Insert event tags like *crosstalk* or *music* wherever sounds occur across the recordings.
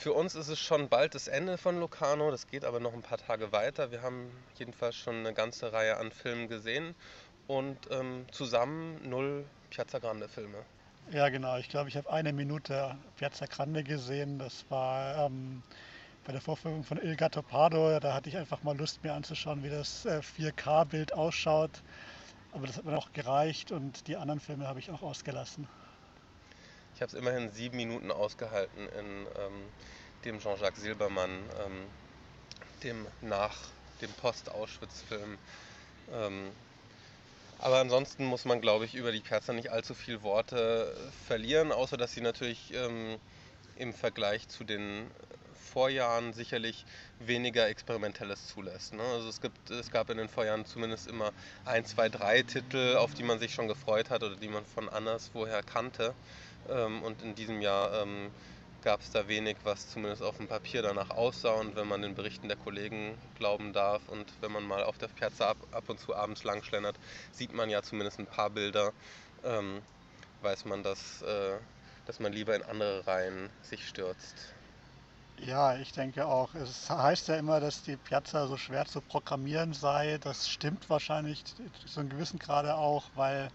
Für uns ist es schon bald das Ende von Locarno, das geht aber noch ein paar Tage weiter. Wir haben jedenfalls schon eine ganze Reihe an Filmen gesehen und ähm, zusammen null Piazza Grande Filme. Ja, genau. Ich glaube, ich habe eine Minute Piazza Grande gesehen. Das war ähm, bei der Vorführung von Il Gatto Pardo. Da hatte ich einfach mal Lust, mir anzuschauen, wie das äh, 4K-Bild ausschaut. Aber das hat mir auch gereicht und die anderen Filme habe ich auch ausgelassen. Ich habe es immerhin sieben Minuten ausgehalten in ähm, dem Jean-Jacques Silbermann, ähm, dem nach dem Post-Auschwitz-Film. Ähm, aber ansonsten muss man, glaube ich, über die Piazza nicht allzu viel Worte verlieren, außer dass sie natürlich ähm, im Vergleich zu den Vorjahren sicherlich weniger Experimentelles zulässt. Ne? Also es, gibt, es gab in den Vorjahren zumindest immer ein, zwei, drei Titel, auf die man sich schon gefreut hat oder die man von anderswoher kannte. Ähm, und in diesem Jahr ähm, gab es da wenig, was zumindest auf dem Papier danach aussah. Und wenn man den Berichten der Kollegen glauben darf und wenn man mal auf der Piazza ab, ab und zu abends lang schlendert, sieht man ja zumindest ein paar Bilder, ähm, weiß man, dass, äh, dass man lieber in andere Reihen sich stürzt. Ja, ich denke auch. Es heißt ja immer, dass die Piazza so schwer zu programmieren sei. Das stimmt wahrscheinlich zu einem gewissen Grade auch, weil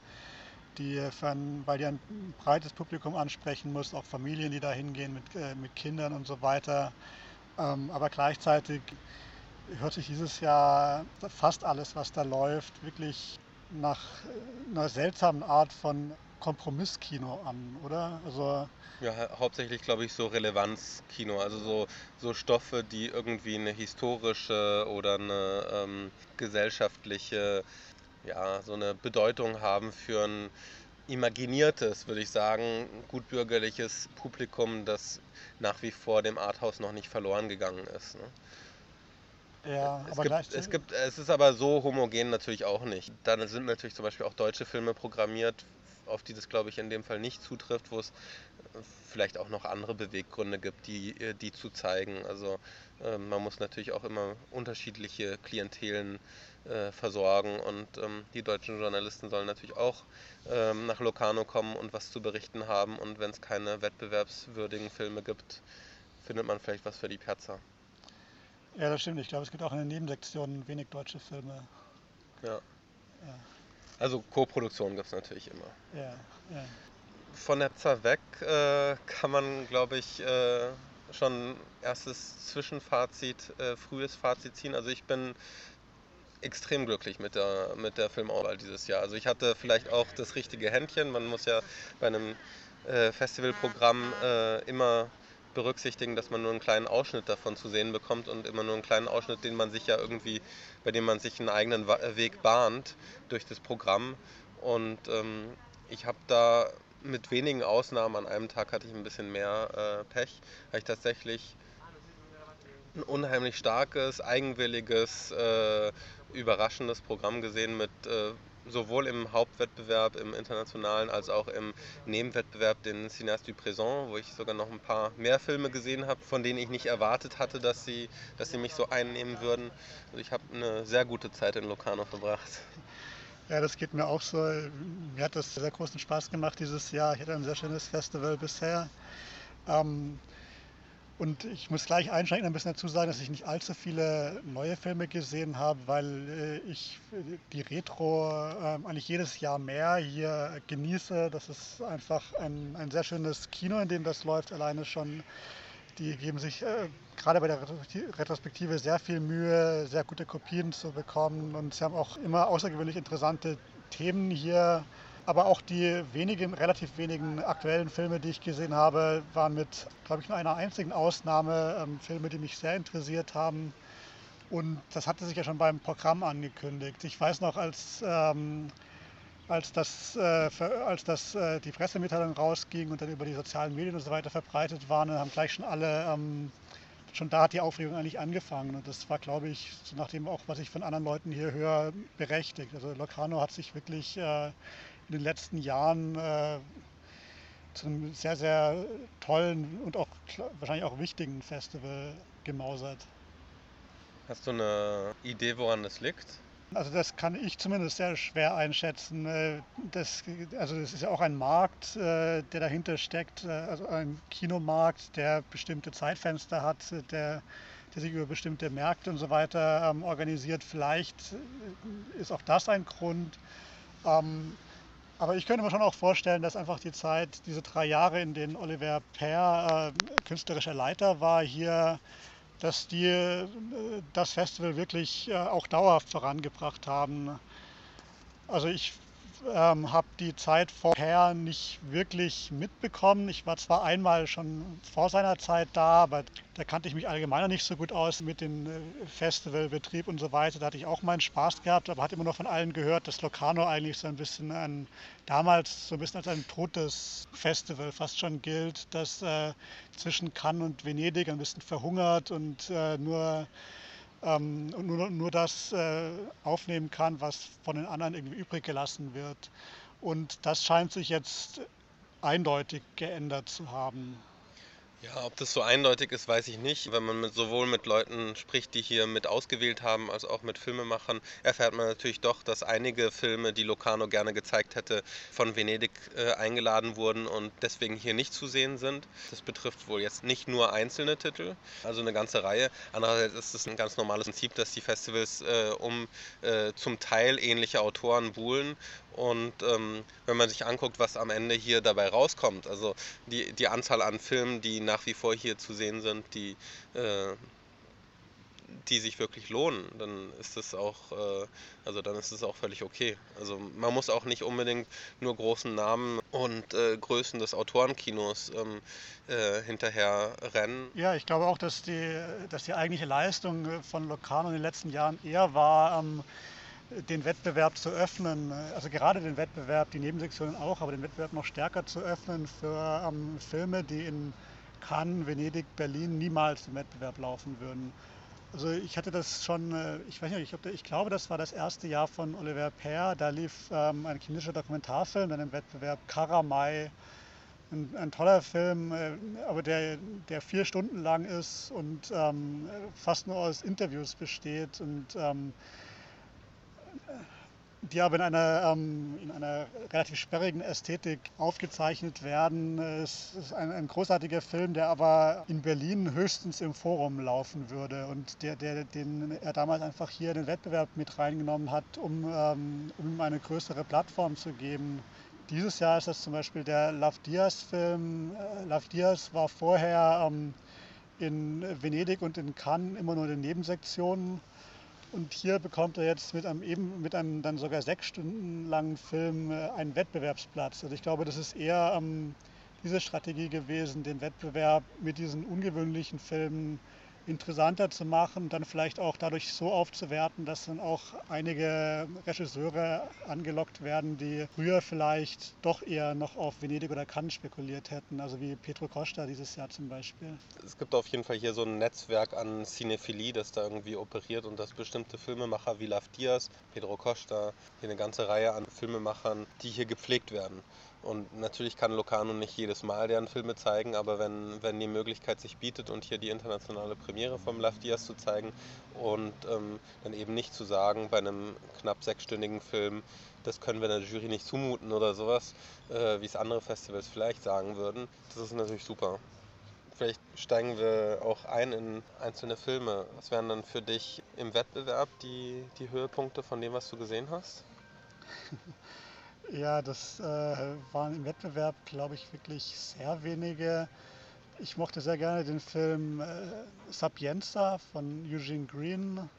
die, weil die ein breites Publikum ansprechen muss, auch Familien, die da hingehen mit, äh, mit Kindern und so weiter. Ähm, aber gleichzeitig hört sich dieses Jahr fast alles, was da läuft, wirklich nach einer seltsamen Art von Kompromisskino an, oder? Also ja, hauptsächlich glaube ich so Relevanzkino, also so, so Stoffe, die irgendwie eine historische oder eine ähm, gesellschaftliche ja, so eine Bedeutung haben für ein imaginiertes, würde ich sagen, gutbürgerliches Publikum, das nach wie vor dem Arthouse noch nicht verloren gegangen ist. Ne? Ja, es aber gibt, es gibt, es ist aber so homogen natürlich auch nicht. Dann sind natürlich zum Beispiel auch deutsche Filme programmiert, auf die das glaube ich in dem Fall nicht zutrifft, wo es vielleicht auch noch andere Beweggründe gibt, die, die zu zeigen. Also äh, man muss natürlich auch immer unterschiedliche Klientelen äh, versorgen. Und ähm, die deutschen Journalisten sollen natürlich auch ähm, nach Locarno kommen und was zu berichten haben. Und wenn es keine wettbewerbswürdigen Filme gibt, findet man vielleicht was für die Piazza. Ja, das stimmt. Ich glaube, es gibt auch in den Nebensektionen wenig deutsche Filme. Ja. ja. Also Co-Produktion gibt es natürlich immer. Ja, ja. Von der Piazza weg äh, kann man, glaube ich, äh, schon erstes Zwischenfazit, äh, frühes Fazit ziehen. Also ich bin extrem glücklich mit der, mit der Filmauswahl dieses Jahr. Also ich hatte vielleicht auch das richtige Händchen. Man muss ja bei einem äh, Festivalprogramm äh, immer berücksichtigen, dass man nur einen kleinen Ausschnitt davon zu sehen bekommt und immer nur einen kleinen Ausschnitt, den man sich ja irgendwie, bei dem man sich einen eigenen Weg bahnt durch das Programm. Und ähm, ich habe da mit wenigen Ausnahmen, an einem Tag hatte ich ein bisschen mehr äh, Pech, habe ich tatsächlich ein unheimlich starkes, eigenwilliges, äh, überraschendes Programm gesehen mit äh, sowohl im Hauptwettbewerb, im internationalen, als auch im Nebenwettbewerb den Cinéaste du Présent, wo ich sogar noch ein paar mehr Filme gesehen habe, von denen ich nicht erwartet hatte, dass sie, dass sie mich so einnehmen würden. Also ich habe eine sehr gute Zeit in Locarno verbracht. Ja, das geht mir auch so. Mir hat das sehr großen Spaß gemacht dieses Jahr. Ich hatte ein sehr schönes Festival bisher. Ähm, und ich muss gleich einschränken, ein bisschen dazu sagen, dass ich nicht allzu viele neue Filme gesehen habe, weil äh, ich die Retro äh, eigentlich jedes Jahr mehr hier genieße. Das ist einfach ein, ein sehr schönes Kino, in dem das läuft. Alleine schon, die geben sich äh, gerade bei der Retrospektive sehr viel Mühe, sehr gute Kopien zu bekommen. Und sie haben auch immer außergewöhnlich interessante Themen hier aber auch die wenigen, relativ wenigen aktuellen Filme, die ich gesehen habe, waren mit, glaube ich, nur einer einzigen Ausnahme ähm, Filme, die mich sehr interessiert haben. Und das hatte sich ja schon beim Programm angekündigt. Ich weiß noch, als, ähm, als, das, äh, als das, äh, die Pressemitteilung rausging und dann über die sozialen Medien und so weiter verbreitet waren, dann haben gleich schon alle, ähm, schon da hat die Aufregung eigentlich angefangen. Und das war, glaube ich, so nach dem auch, was ich von anderen Leuten hier höre, berechtigt. Also Locarno hat sich wirklich äh, in den letzten Jahren äh, zu einem sehr, sehr tollen und auch wahrscheinlich auch wichtigen Festival gemausert. Hast du eine Idee, woran das liegt? Also das kann ich zumindest sehr schwer einschätzen. Äh, das, also es ist ja auch ein Markt, äh, der dahinter steckt, äh, also ein Kinomarkt, der bestimmte Zeitfenster hat, der, der sich über bestimmte Märkte und so weiter ähm, organisiert. Vielleicht ist auch das ein Grund. Ähm, aber ich könnte mir schon auch vorstellen, dass einfach die Zeit, diese drei Jahre, in denen Oliver Peer äh, künstlerischer Leiter war, hier dass die äh, das Festival wirklich äh, auch dauerhaft vorangebracht haben. Also ich ähm, habe die Zeit vorher nicht wirklich mitbekommen. Ich war zwar einmal schon vor seiner Zeit da, aber da kannte ich mich allgemein nicht so gut aus mit dem äh, Festivalbetrieb und so weiter. Da hatte ich auch meinen Spaß gehabt, aber hatte immer noch von allen gehört, dass Locarno eigentlich so ein bisschen ein, damals so ein bisschen als ein totes Festival fast schon gilt, das äh, zwischen Cannes und Venedig ein bisschen verhungert und äh, nur ähm, und nur, nur das äh, aufnehmen kann, was von den anderen irgendwie übrig gelassen wird. Und das scheint sich jetzt eindeutig geändert zu haben. Ja, ob das so eindeutig ist, weiß ich nicht. Wenn man mit, sowohl mit Leuten spricht, die hier mit ausgewählt haben, als auch mit Filmemachern, erfährt man natürlich doch, dass einige Filme, die Locarno gerne gezeigt hätte, von Venedig äh, eingeladen wurden und deswegen hier nicht zu sehen sind. Das betrifft wohl jetzt nicht nur einzelne Titel, also eine ganze Reihe. Andererseits ist es ein ganz normales Prinzip, dass die Festivals äh, um äh, zum Teil ähnliche Autoren buhlen und ähm, wenn man sich anguckt, was am Ende hier dabei rauskommt, also die, die Anzahl an Filmen, die nach wie vor hier zu sehen sind, die, äh, die sich wirklich lohnen, dann ist es auch, äh, also dann ist es auch völlig okay. Also man muss auch nicht unbedingt nur großen Namen und äh, Größen des Autorenkinos ähm, äh, hinterher rennen. Ja, ich glaube auch, dass die, dass die eigentliche Leistung von Locarno in den letzten Jahren eher war, ähm, den Wettbewerb zu öffnen, also gerade den Wettbewerb, die Nebensektionen auch, aber den Wettbewerb noch stärker zu öffnen für ähm, Filme, die in Cannes, Venedig, Berlin niemals im Wettbewerb laufen würden. Also ich hatte das schon, äh, ich weiß nicht, ich, ich glaube, das war das erste Jahr von Oliver Peer, da lief ähm, ein chinesischer Dokumentarfilm dann im Wettbewerb Karamai, ein, ein, toller Film, äh, aber der, der vier Stunden lang ist und ähm, fast nur aus Interviews besteht und ähm, die aber in einer, ähm, in einer relativ sperrigen Ästhetik aufgezeichnet werden. Es ist ein, ein, großartiger Film, der aber in Berlin höchstens im Forum laufen würde und der, der, den er damals einfach hier in den Wettbewerb mit reingenommen hat, um, ähm, um ihm eine größere Plattform zu geben. Dieses Jahr ist das zum Beispiel der Love Diaz-Film. Äh, Love Diaz war vorher ähm, in Venedig und in Cannes immer nur in den Nebensektionen und hier bekommt er jetzt mit einem, eben, mit einem dann sogar sechs Stunden langen Film äh, einen Wettbewerbsplatz. Also ich glaube, das ist eher ähm, diese Strategie gewesen, den Wettbewerb mit diesen ungewöhnlichen Filmen interessanter zu machen, dann vielleicht auch dadurch so aufzuwerten, dass dann auch einige Regisseure angelockt werden, die früher vielleicht doch eher noch auf Venedig oder Cannes spekuliert hätten, also wie Petro Costa dieses Jahr zum Beispiel. Es gibt auf jeden Fall hier so ein Netzwerk an Cinephilie, das da irgendwie operiert und dass bestimmte Filmemacher wie Lav Diaz, Pedro Costa, hier eine ganze Reihe an Filmemachern, die hier gepflegt werden. Und natürlich kann Locarno nicht jedes Mal deren Filme zeigen, aber wenn, wenn die Möglichkeit sich bietet und hier die internationale Premiere vom Love Diaz zu zeigen und ähm, dann eben nicht zu sagen bei einem knapp sechsstündigen Film, das können wir der Jury nicht zumuten oder sowas, äh, wie es andere Festivals vielleicht sagen würden, das ist natürlich super. Vielleicht steigen wir auch ein in einzelne Filme. Was wären dann für dich im Wettbewerb die, die Höhepunkte von dem, was du gesehen hast? *laughs* Ja, das äh, waren im Wettbewerb, glaube ich, wirklich sehr wenige. Ich mochte sehr gerne den Film äh, Sapienza von Eugene Green.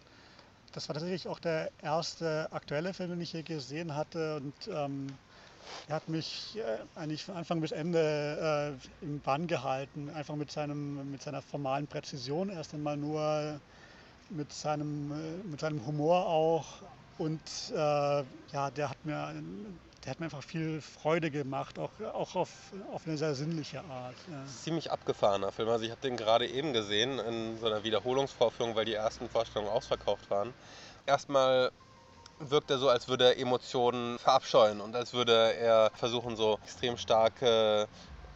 Das war tatsächlich auch der erste aktuelle Film, den ich hier gesehen hatte. Und ähm, er hat mich äh, eigentlich von Anfang bis Ende äh, im Bann gehalten. Einfach mit, seinem, mit seiner formalen Präzision. Erst einmal nur mit seinem, äh, mit seinem Humor auch. Und äh, ja, der hat mir der hat mir einfach viel Freude gemacht, auch, auch auf, auf eine sehr sinnliche Art. Ja. Ziemlich abgefahrener Film. Also ich habe den gerade eben gesehen in so einer Wiederholungsvorführung, weil die ersten Vorstellungen ausverkauft waren. Erstmal wirkt er so, als würde er Emotionen verabscheuen und als würde er versuchen, so extrem starke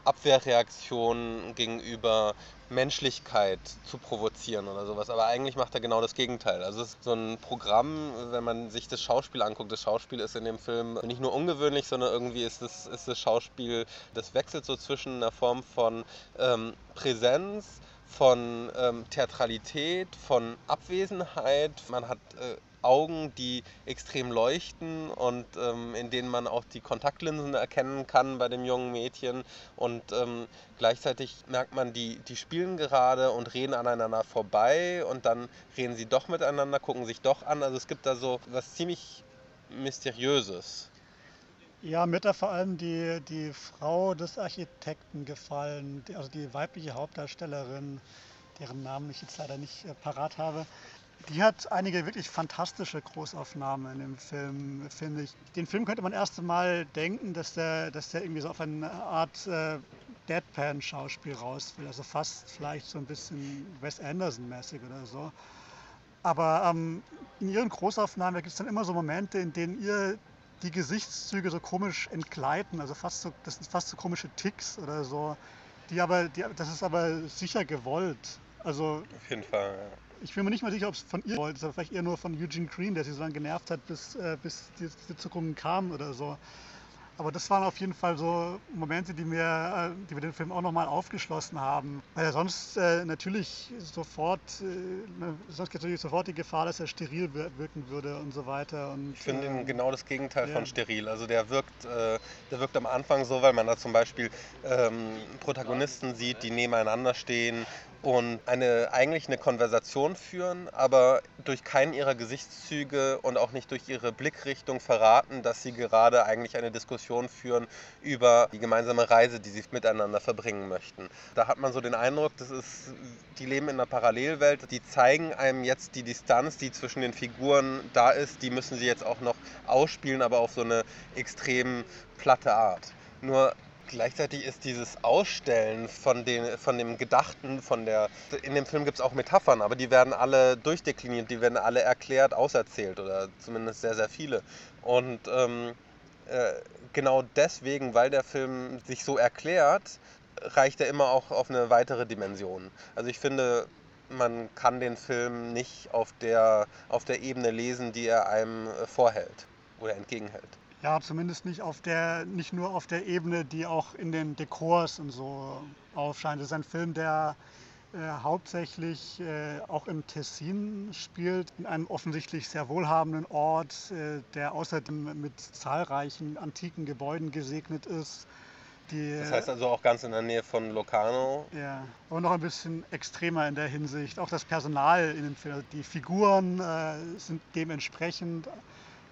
Abwehrreaktionen gegenüber Menschlichkeit zu provozieren oder sowas. Aber eigentlich macht er genau das Gegenteil. Also es ist so ein Programm, wenn man sich das Schauspiel anguckt. Das Schauspiel ist in dem Film nicht nur ungewöhnlich, sondern irgendwie ist das, ist das Schauspiel, das wechselt so zwischen einer Form von ähm, Präsenz, von ähm, Theatralität, von Abwesenheit. Man hat äh, Augen, die extrem leuchten und ähm, in denen man auch die Kontaktlinsen erkennen kann bei dem jungen Mädchen. Und ähm, gleichzeitig merkt man, die, die spielen gerade und reden aneinander vorbei und dann reden sie doch miteinander, gucken sich doch an. Also es gibt da so was ziemlich Mysteriöses. Ja, mir da vor allem die, die Frau des Architekten gefallen, also die weibliche Hauptdarstellerin, deren Namen ich jetzt leider nicht äh, parat habe. Die hat einige wirklich fantastische Großaufnahmen im Film, finde ich. Den Film könnte man erst einmal denken, dass der, dass der irgendwie so auf eine Art äh, Deadpan-Schauspiel raus will. Also fast vielleicht so ein bisschen Wes Anderson-mäßig oder so. Aber ähm, in ihren Großaufnahmen gibt es dann immer so Momente, in denen ihr die Gesichtszüge so komisch entgleiten, also fast so, das sind fast so komische Ticks oder so. Die aber, die, das ist aber sicher gewollt. Also, Auf jeden Fall, ja. Ich bin mir nicht mal sicher, ob es von ihr wollte, aber vielleicht eher nur von Eugene Green, der sie so lange genervt hat, bis, äh, bis die Sitzungen kamen oder so. Aber das waren auf jeden Fall so Momente, die mir, äh, die wir den Film auch nochmal aufgeschlossen haben. Weil er sonst äh, natürlich sofort, äh, ne, sonst gibt es natürlich sofort die Gefahr, dass er steril wirken würde und so weiter. Und, ich finde ihn ähm, genau das Gegenteil ja. von steril. Also der wirkt, äh, der wirkt am Anfang so, weil man da zum Beispiel ähm, Protagonisten sieht, die nebeneinander stehen und eine, eigentlich eine Konversation führen, aber durch keinen ihrer Gesichtszüge und auch nicht durch ihre Blickrichtung verraten, dass sie gerade eigentlich eine Diskussion führen über die gemeinsame Reise, die sie miteinander verbringen möchten. Da hat man so den Eindruck, das ist, die leben in einer Parallelwelt, die zeigen einem jetzt die Distanz, die zwischen den Figuren da ist, die müssen sie jetzt auch noch ausspielen, aber auf so eine extrem platte Art. Nur Gleichzeitig ist dieses Ausstellen von, den, von dem Gedachten, von der. In dem Film gibt es auch Metaphern, aber die werden alle durchdekliniert, die werden alle erklärt, auserzählt oder zumindest sehr, sehr viele. Und ähm, äh, genau deswegen, weil der Film sich so erklärt, reicht er immer auch auf eine weitere Dimension. Also ich finde, man kann den Film nicht auf der, auf der Ebene lesen, die er einem vorhält oder entgegenhält. Ja, zumindest nicht auf der, nicht nur auf der Ebene, die auch in den Dekors und so aufscheint. Es ist ein Film, der äh, hauptsächlich äh, auch im Tessin spielt, in einem offensichtlich sehr wohlhabenden Ort, äh, der außerdem mit zahlreichen antiken Gebäuden gesegnet ist. Die, das heißt also auch ganz in der Nähe von Locarno. Ja, aber noch ein bisschen extremer in der Hinsicht. Auch das Personal in den Filmen, die Figuren äh, sind dementsprechend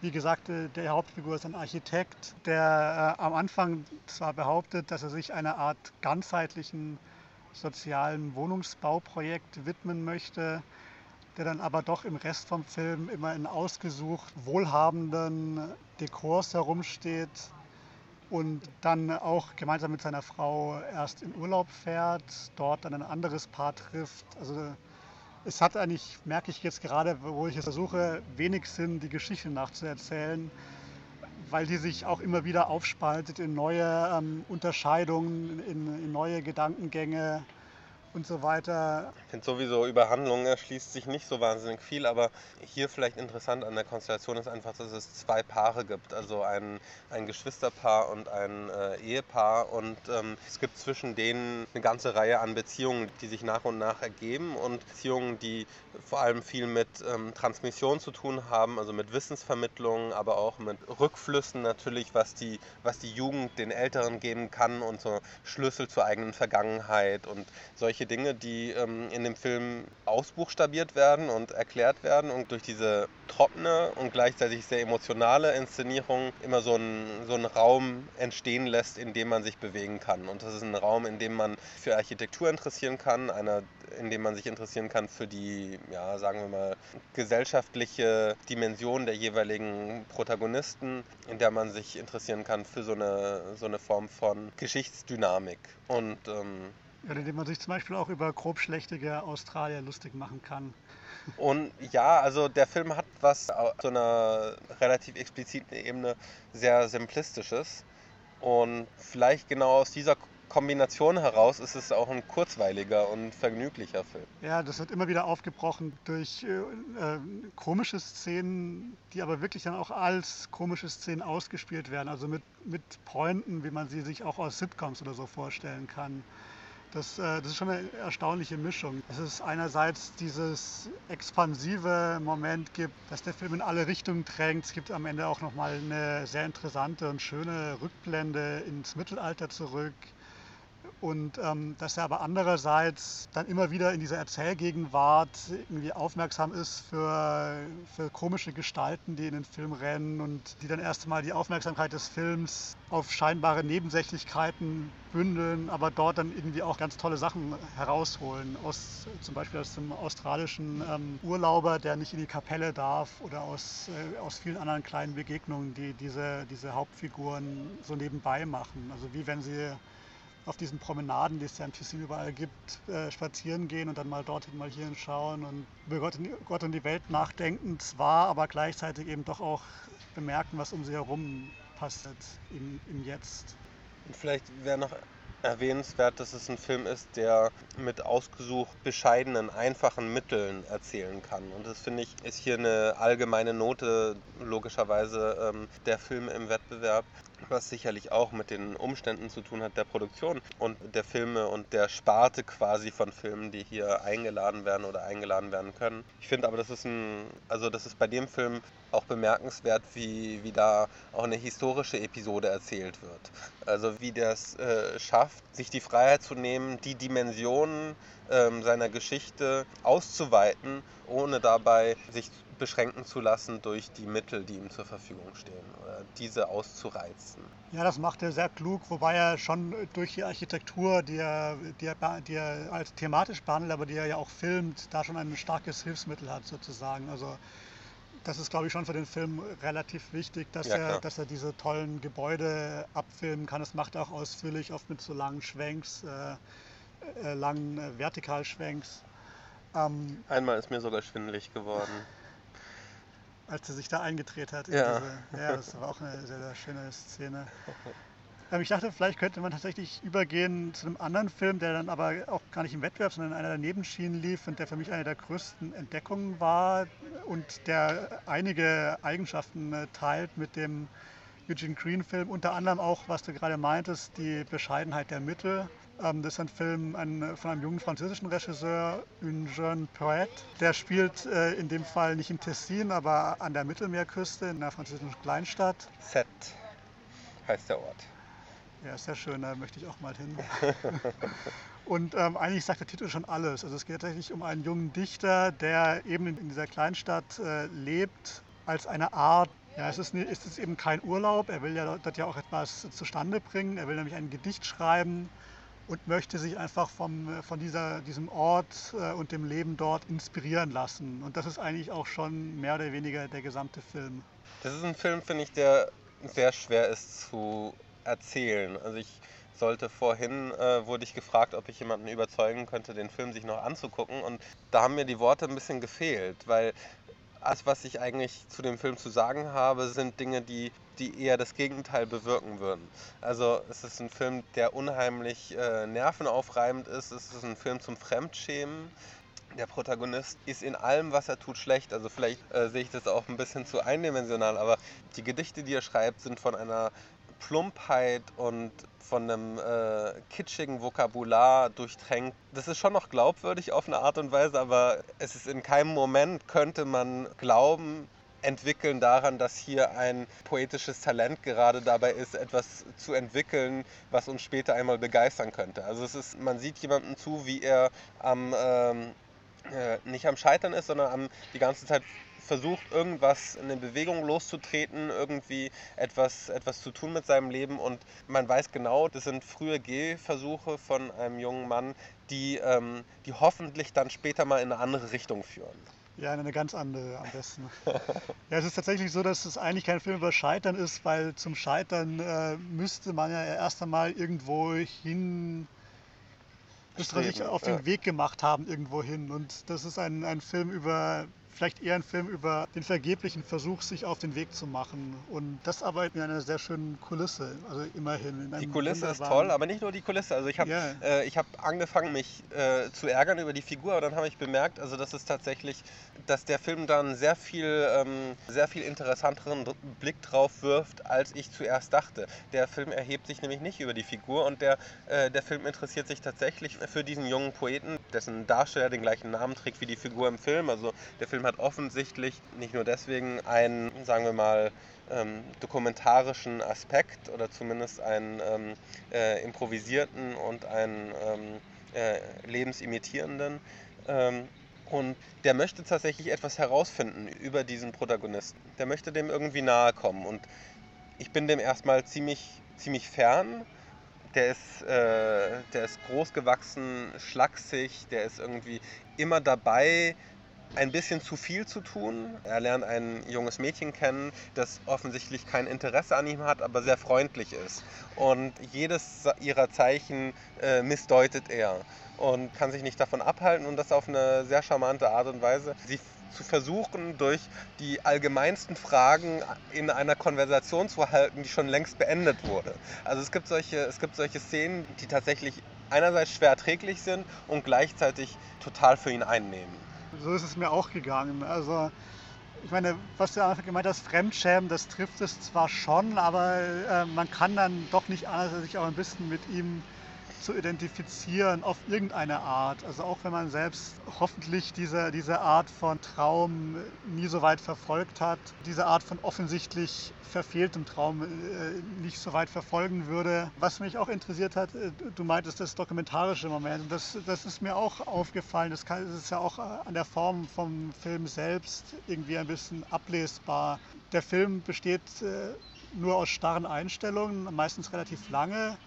wie gesagt, äh, der Hauptfigur ist ein Architekt, der äh, am Anfang zwar behauptet, dass er sich einer Art ganzheitlichen sozialen Wohnungsbauprojekt widmen möchte, der dann aber doch im Rest vom Film immer in ausgesucht wohlhabenden Dekors herumsteht und dann auch gemeinsam mit seiner Frau erst in Urlaub fährt, dort dann ein anderes Paar trifft. Also es hat eigentlich, merke ich jetzt gerade, wo ich es versuche, wenig Sinn, die Geschichte nachzuerzählen, weil die sich auch immer wieder aufspaltet in neue ähm, Unterscheidungen, in, in neue Gedankengänge und so weiter. Ich finde sowieso, über Handlungen erschließt sich nicht so wahnsinnig viel, aber hier vielleicht interessant an der Konstellation ist einfach, dass es zwei Paare gibt, also ein, ein Geschwisterpaar und ein äh, Ehepaar. Und ähm, es gibt zwischen denen eine ganze Reihe an Beziehungen, die sich nach und nach ergeben. Und Beziehungen, die vor allem viel mit ähm, Transmission zu tun haben, also mit Wissensvermittlung, aber auch mit Rückflüssen natürlich, was die, was die Jugend den Älteren geben kann und so Schlüssel zur eigenen Vergangenheit und solche Dinge, die ähm, in dem Film ausbuchstabiert werden und erklärt werden und durch diese trockene und gleichzeitig sehr emotionale Inszenierung immer so einen, so einen Raum entstehen lässt, in dem man sich bewegen kann. Und das ist ein Raum, in dem man für Architektur interessieren kann, einer, in dem man sich interessieren kann für die, ja, sagen wir mal, gesellschaftliche Dimension der jeweiligen Protagonisten, in der man sich interessieren kann für so eine, so eine Form von Geschichtsdynamik. Und ähm, ja, indem man sich zum Beispiel auch über grobschlächtige Australier lustig machen kann. Und ja, also der Film hat was auf so einer relativ expliziten Ebene sehr simplistisches. Und vielleicht genau aus dieser Kombination heraus ist es auch ein kurzweiliger und vergnüglicher Film. Ja, das wird immer wieder aufgebrochen durch äh, äh, komische Szenen, die aber wirklich dann auch als komische Szenen ausgespielt werden. Also mit, mit Pointen, wie man sie sich auch aus Sitcoms oder so vorstellen kann. Das, äh, das ist schon eine erstaunliche Mischung. Dass es einerseits dieses expansive Moment gibt, dass der Film in alle Richtungen drängt. Es gibt am Ende auch nochmal eine sehr interessante und schöne Rückblende ins Mittelalter zurück und ähm, dass er aber andererseits dann immer wieder in dieser Erzählgegenwart irgendwie aufmerksam ist für, für komische Gestalten, die in den Film rennen und die dann erst einmal die Aufmerksamkeit des Films auf scheinbare Nebensächlichkeiten bündeln, aber dort dann irgendwie auch ganz tolle Sachen herausholen. Aus, zum Beispiel aus dem australischen ähm, Urlauber, der nicht in die Kapelle darf oder aus, äh, aus vielen anderen kleinen Begegnungen, die diese, diese Hauptfiguren so nebenbei machen. Also wie wenn sie auf diesen Promenaden, die es ja im Tessin überall gibt, äh, spazieren gehen und dann mal dorthin, mal hierhin schauen und über Gott, in, Gott und die Welt nachdenken, zwar, aber gleichzeitig eben doch auch bemerken, was um sie herum passiert im, im Jetzt. Und vielleicht wäre noch erwähnenswert, dass es ein Film ist, der mit ausgesucht bescheidenen, einfachen Mitteln erzählen kann. Und das finde ich, ist hier eine allgemeine Note, logischerweise, ähm, der Film im Wettbewerb was sicherlich auch mit den Umständen zu tun hat der Produktion und der Filme und der Sparte quasi von Filmen, die hier eingeladen werden oder eingeladen werden können. Ich finde aber, das ist ein, also das ist bei dem Film auch bemerkenswert, wie, wie da auch eine historische Episode erzählt wird. Also wie es äh, schafft, sich die Freiheit zu nehmen, die Dimensionen ähm, seiner Geschichte auszuweiten, ohne dabei sich beschränken zu lassen durch die Mittel, die ihm zur Verfügung stehen, oder diese auszureizen. Ja, das macht er sehr klug, wobei er schon durch die Architektur, die er, die er, die er als thematisch behandelt, aber die er ja auch filmt, da schon ein starkes Hilfsmittel hat sozusagen. Also das ist, glaube ich, schon für den Film relativ wichtig, dass, ja, er, dass er diese tollen Gebäude abfilmen kann. Das macht er auch ausführlich, oft mit so langen Schwenks, äh, äh, langen äh, Vertikalschwenks. Ähm, Einmal ist mir sogar schwindelig geworden als er sich da eingedreht hat. Ja. Diese, ja, das *laughs* war auch eine sehr, sehr schöne Szene. *laughs* Ähm, ich dachte, vielleicht könnte man tatsächlich übergehen zu einem anderen Film, der dann aber auch gar nicht im Wettbewerb, sondern in einer der Nebenschienen lief und der für mich eine der größten Entdeckungen war und der einige Eigenschaften äh, teilt mit dem Eugene Green-Film. Unter anderem auch, was du gerade meintest, die Bescheidenheit der Mittel. Ähm, das ist ein Film von einem jungen französischen Regisseur, Eugène Poet. Der spielt äh, in dem Fall nicht im Tessin, aber an der Mittelmeerküste in einer französischen Kleinstadt. Set heißt der Ort. Ja, ist sehr schön, da möchte ich auch mal hin. *laughs* Und ähm, eigentlich sagt der Titel schon alles. Also es geht tatsächlich um einen jungen Dichter, der eben in dieser Kleinstadt äh, lebt, als eine Art ja, es ist, es ist eben kein Urlaub. Er will ja dort ja auch etwas zustande bringen. Er will nämlich ein Gedicht schreiben und möchte sich einfach vom, von dieser, diesem Ort äh, und dem Leben dort inspirieren lassen. Und das ist eigentlich auch schon mehr oder weniger der gesamte Film. Das ist ein Film, finde ich, der sehr schwer ist zu erzählen. Also ich sollte vorhin, äh, wurde ich gefragt, ob ich jemanden überzeugen könnte, den Film sich noch anzugucken. Und da haben mir die Worte ein bisschen gefehlt, weil alles, was ich eigentlich zu dem Film zu sagen habe, sind Dinge, die, die eher das Gegenteil bewirken würden. Also es ist ein Film, der unheimlich äh, nervenaufreibend ist. Es ist ein Film zum Fremdschämen. Der Protagonist ist in allem, was er tut, schlecht. Also vielleicht äh, sehe ich das auch ein bisschen zu eindimensional, aber die Gedichte, die er schreibt, sind von einer Plumpheit und von einem äh, kitschigen Vokabular durchtränkt. Das ist schon noch glaubwürdig auf eine Art und Weise, aber es ist in keinem Moment könnte man glauben, entwickeln daran, dass hier ein poetisches Talent gerade dabei ist, etwas zu entwickeln, was uns später einmal begeistern könnte. Also es ist, man sieht jemandem zu, wie er am ähm, äh, nicht am Scheitern ist, sondern am die ganze Zeit versucht, irgendwas in eine Bewegung loszutreten, irgendwie etwas, etwas zu tun mit seinem Leben. Und man weiß genau, das sind frühe Gehversuche von einem jungen Mann, die, ähm, die hoffentlich dann später mal in eine andere Richtung führen. Ja, in eine ganz andere am besten. ja, es ist tatsächlich so, dass es eigentlich kein Film über Scheitern ist, weil zum Scheitern äh, müsste man ja erst einmal irgendwo hin müsste man sich auf den Weg gemacht haben irgendwo hin. Und das ist ein, ein Film über vielleicht eher ein Film über den vergeblichen Versuch, sich auf den Weg zu machen. Und das aber in einer sehr schönen Kulisse, also immerhin. die Kulisse ist toll, aber nicht nur die Kulisse. Also ich habe yeah. äh, hab angefangen, mich äh, zu ärgern über die Figur, aber dann habe ich bemerkt, also das ist tatsächlich, dass der Film dann sehr viel, ähm, sehr viel interessanteren Blick drauf wirft, als ich zuerst dachte. Der Film erhebt sich nämlich nicht über die Figur und der, äh, der Film interessiert sich tatsächlich für diesen jungen Poeten, dessen Darsteller den gleichen Namen trägt wie die Figur im Film. Also der Film hat offensichtlich nicht nur deswegen einen, sagen wir mal, ähm, dokumentarischen Aspekt oder zumindest einen ähm, äh, improvisierten und einen ähm, äh, lebensimitierenden. Und der möchte tatsächlich etwas herausfinden über diesen Protagonisten. Der möchte dem irgendwie nahe kommen. Und ich bin dem erstmal ziemlich, ziemlich fern. Der ist, äh, der ist groß gewachsen, schlaksig, der ist irgendwie immer dabei, ein bisschen zu viel zu tun. Er lernt ein junges Mädchen kennen, das offensichtlich kein Interesse an ihm hat, aber sehr freundlich ist. Und jedes ihrer Zeichen äh, missdeutet er und kann sich nicht davon abhalten und das auf eine sehr charmante Art und Weise. Sie zu versuchen, durch die allgemeinsten Fragen in einer Konversation zu halten, die schon längst beendet wurde. Also es gibt solche, es gibt solche Szenen, die tatsächlich einerseits schwer erträglich sind und gleichzeitig total für ihn einnehmen. So ist es mir auch gegangen. Also ich meine, was du einfach gemeint hast, Fremdschämen, das trifft es zwar schon, aber äh, man kann dann doch nicht anders, als sich auch ein bisschen mit ihm zu identifizieren auf irgendeine Art. Also auch wenn man selbst hoffentlich diese, diese Art von Traum nie so weit verfolgt hat, diese Art von offensichtlich verfehltem Traum äh, nicht so weit verfolgen würde. Was mich auch interessiert hat, äh, du meintest das dokumentarische Moment. Das, das ist mir auch aufgefallen. Das, kann, das ist ja auch an der Form vom Film selbst irgendwie ein bisschen ablesbar. Der Film besteht äh, nur aus starren Einstellungen, meistens relativ lange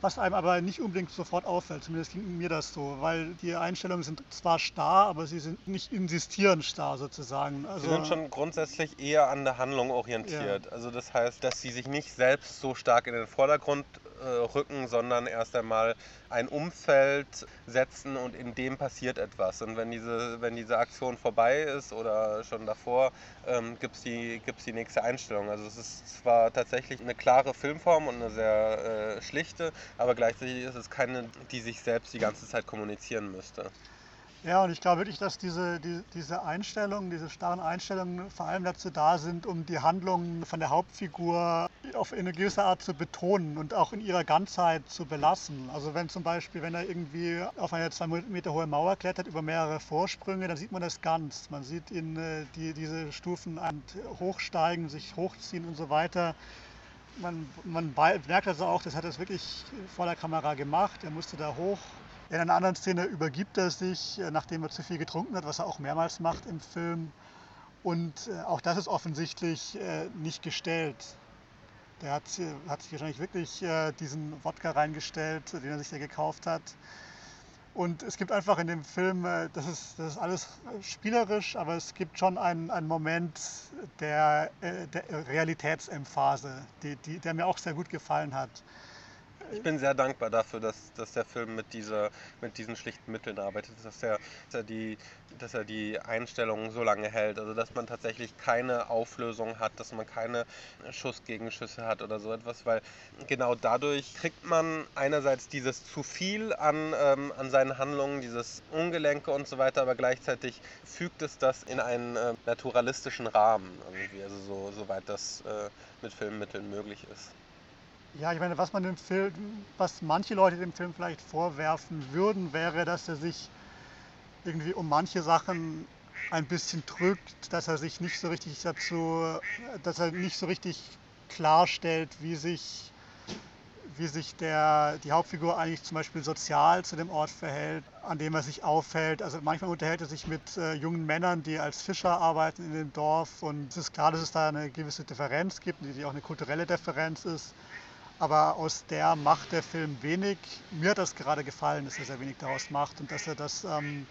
was einem aber nicht unbedingt sofort auffällt. Zumindest ging mir das so, weil die Einstellungen sind zwar starr, aber sie sind nicht insistierend starr sozusagen. Also, sie sind schon grundsätzlich eher an der Handlung orientiert. Ja. Also das heißt, dass sie sich nicht selbst so stark in den Vordergrund rücken, sondern erst einmal ein Umfeld setzen und in dem passiert etwas. Und wenn diese, wenn diese Aktion vorbei ist oder schon davor, ähm, gibt es die, gibt's die nächste Einstellung. Also es ist zwar tatsächlich eine klare Filmform und eine sehr äh, schlichte, aber gleichzeitig ist es keine, die sich selbst die ganze Zeit kommunizieren müsste. Ja, und ich glaube wirklich, dass diese, die, diese Einstellungen, diese starren Einstellungen vor allem dazu da sind, um die Handlungen von der Hauptfigur auf eine gewisse Art zu betonen und auch in ihrer Ganzheit zu belassen. Also wenn zum Beispiel, wenn er irgendwie auf eine zwei Meter hohe Mauer klettert über mehrere Vorsprünge, dann sieht man das ganz. Man sieht ihn äh, die, diese Stufen hochsteigen, sich hochziehen und so weiter. Man, man merkt also auch, das hat er wirklich vor der Kamera gemacht. Er musste da hoch in einer anderen Szene übergibt er sich, äh, nachdem er zu viel getrunken hat, was er auch mehrmals macht im Film. Und äh, auch das ist offensichtlich äh, nicht gestellt. Der hat, hat sich wahrscheinlich wirklich diesen Wodka reingestellt, den er sich da gekauft hat. Und es gibt einfach in dem Film, das ist, das ist alles spielerisch, aber es gibt schon einen, einen Moment der, der Realitätsemphase, die, die, der mir auch sehr gut gefallen hat ich bin sehr dankbar dafür, dass, dass der Film mit, dieser, mit diesen schlichten Mitteln arbeitet, dass er, dass, er die, dass er die Einstellungen so lange hält. Also dass man tatsächlich keine Auflösung hat, dass man keine Schussgegenschüsse hat oder so etwas, weil genau dadurch kriegt man einerseits dieses zu viel an, ähm, an seinen Handlungen, dieses Ungelenke und so weiter, aber gleichzeitig fügt es das in einen äh, naturalistischen Rahmen, irgendwie, also so, soweit das äh, mit Filmmitteln möglich ist. Ja, ich meine, was man dem Film, was manche Leute dem Film vielleicht vorwerfen würden, wäre, dass er sich irgendwie um manche Sachen ein bisschen drückt, dass er sich nicht so richtig dazu, dass er nicht so richtig klarstellt, wie sich, wie sich der, die Hauptfigur eigentlich zum Beispiel sozial zu dem Ort verhält, an dem er sich aufhält. Also manchmal unterhält er sich mit äh, jungen Männern, die als Fischer arbeiten in dem Dorf und es ist klar, dass es da eine gewisse Differenz gibt, die auch eine kulturelle Differenz ist. Aber aus der macht der Film wenig. Mir hat das gerade gefallen, dass er sehr wenig daraus macht und dass er das, ähm,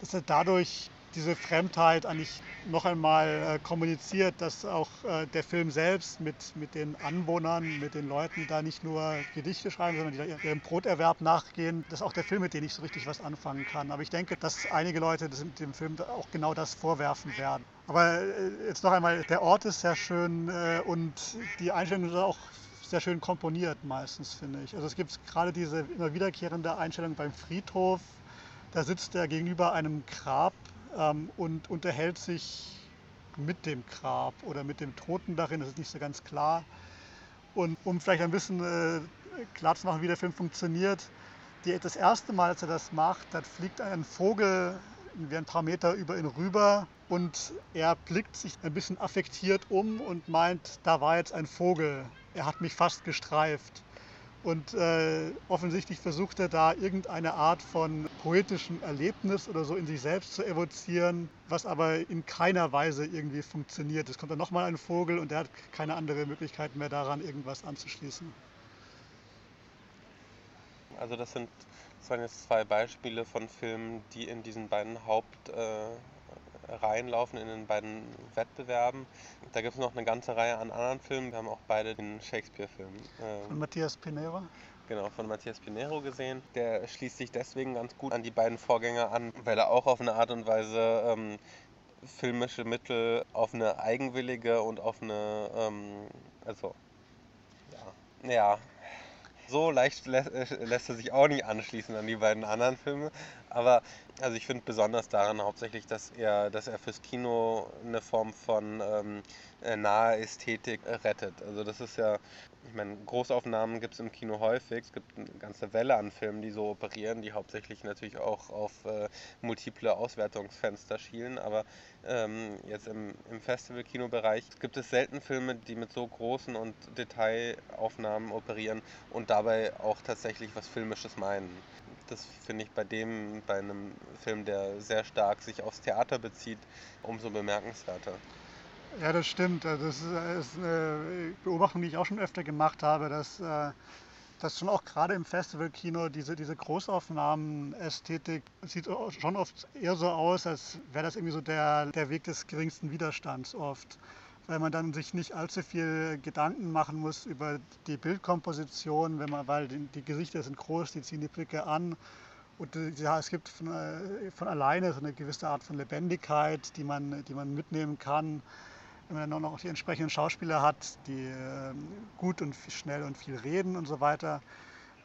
dass er dadurch diese Fremdheit eigentlich noch einmal äh, kommuniziert, dass auch äh, der Film selbst mit, mit den Anwohnern, mit den Leuten, die da nicht nur Gedichte schreiben, sondern die da ihrem Broterwerb nachgehen, dass auch der Film mit denen nicht so richtig was anfangen kann. Aber ich denke, dass einige Leute dem Film auch genau das vorwerfen werden. Aber äh, jetzt noch einmal, der Ort ist sehr schön äh, und die Einstellung ist auch sehr schön komponiert meistens, finde ich. Also es gibt gerade diese immer wiederkehrende Einstellung beim Friedhof. Da sitzt er gegenüber einem Grab ähm, und unterhält sich mit dem Grab oder mit dem Toten darin. Das ist nicht so ganz klar. Und um vielleicht ein bisschen äh, klar zu machen, wie der Film funktioniert, die, das erste Mal, als er das macht, da fliegt ein Vogel ein paar Meter über ihn rüber und er blickt sich ein bisschen affektiert um und meint, da war jetzt ein Vogel. Er hat mich fast gestreift. Und äh, offensichtlich versucht er da irgendeine Art von poetischem Erlebnis oder so in sich selbst zu evozieren, was aber in keiner Weise irgendwie funktioniert. Es kommt dann nochmal ein Vogel und er hat keine andere Möglichkeit mehr daran, irgendwas anzuschließen. Also das sind das waren jetzt zwei Beispiele von Filmen, die in diesen beiden Haupt äh, reinlaufen in den beiden Wettbewerben. Da gibt es noch eine ganze Reihe an anderen Filmen. Wir haben auch beide den Shakespeare-Film. Äh, von Matthias Pinero? Genau, von Matthias Pinero gesehen. Der schließt sich deswegen ganz gut an die beiden Vorgänger an, weil er auch auf eine Art und Weise ähm, filmische Mittel auf eine eigenwillige und auf eine, ähm, also, ja, ja, so leicht äh, lässt er sich auch nicht anschließen an die beiden anderen Filme. Aber also ich finde besonders daran hauptsächlich, dass er, dass er fürs Kino eine Form von ähm, äh, nahe Ästhetik rettet. Also das ist ja, ich meine, Großaufnahmen gibt es im Kino häufig. Es gibt eine ganze Welle an Filmen, die so operieren, die hauptsächlich natürlich auch auf äh, multiple Auswertungsfenster schielen. Aber ähm, jetzt im, im Festival-Kinobereich gibt es selten Filme, die mit so großen und Detailaufnahmen operieren und dabei auch tatsächlich was Filmisches meinen. Das finde ich bei dem, bei einem Film, der sehr stark sich aufs Theater bezieht, umso bemerkenswerter. Ja, das stimmt. Also das ist eine Beobachtung, die ich auch schon öfter gemacht habe, dass, äh, dass schon auch gerade im Festivalkino diese, diese Großaufnahmen-Ästhetik sieht schon oft eher so aus, als wäre das irgendwie so der, der Weg des geringsten Widerstands oft. Weil man dann sich nicht allzu viel Gedanken machen muss über die Bildkomposition, wenn man, weil die, die Gesichter sind groß, die ziehen die Blicke an. Und äh, ja, es gibt von, äh, von alleine so eine gewisse Art von Lebendigkeit, die man, die man mitnehmen kann wenn man dann auch noch die entsprechenden Schauspieler hat, die ähm, gut und schnell und viel reden und so weiter.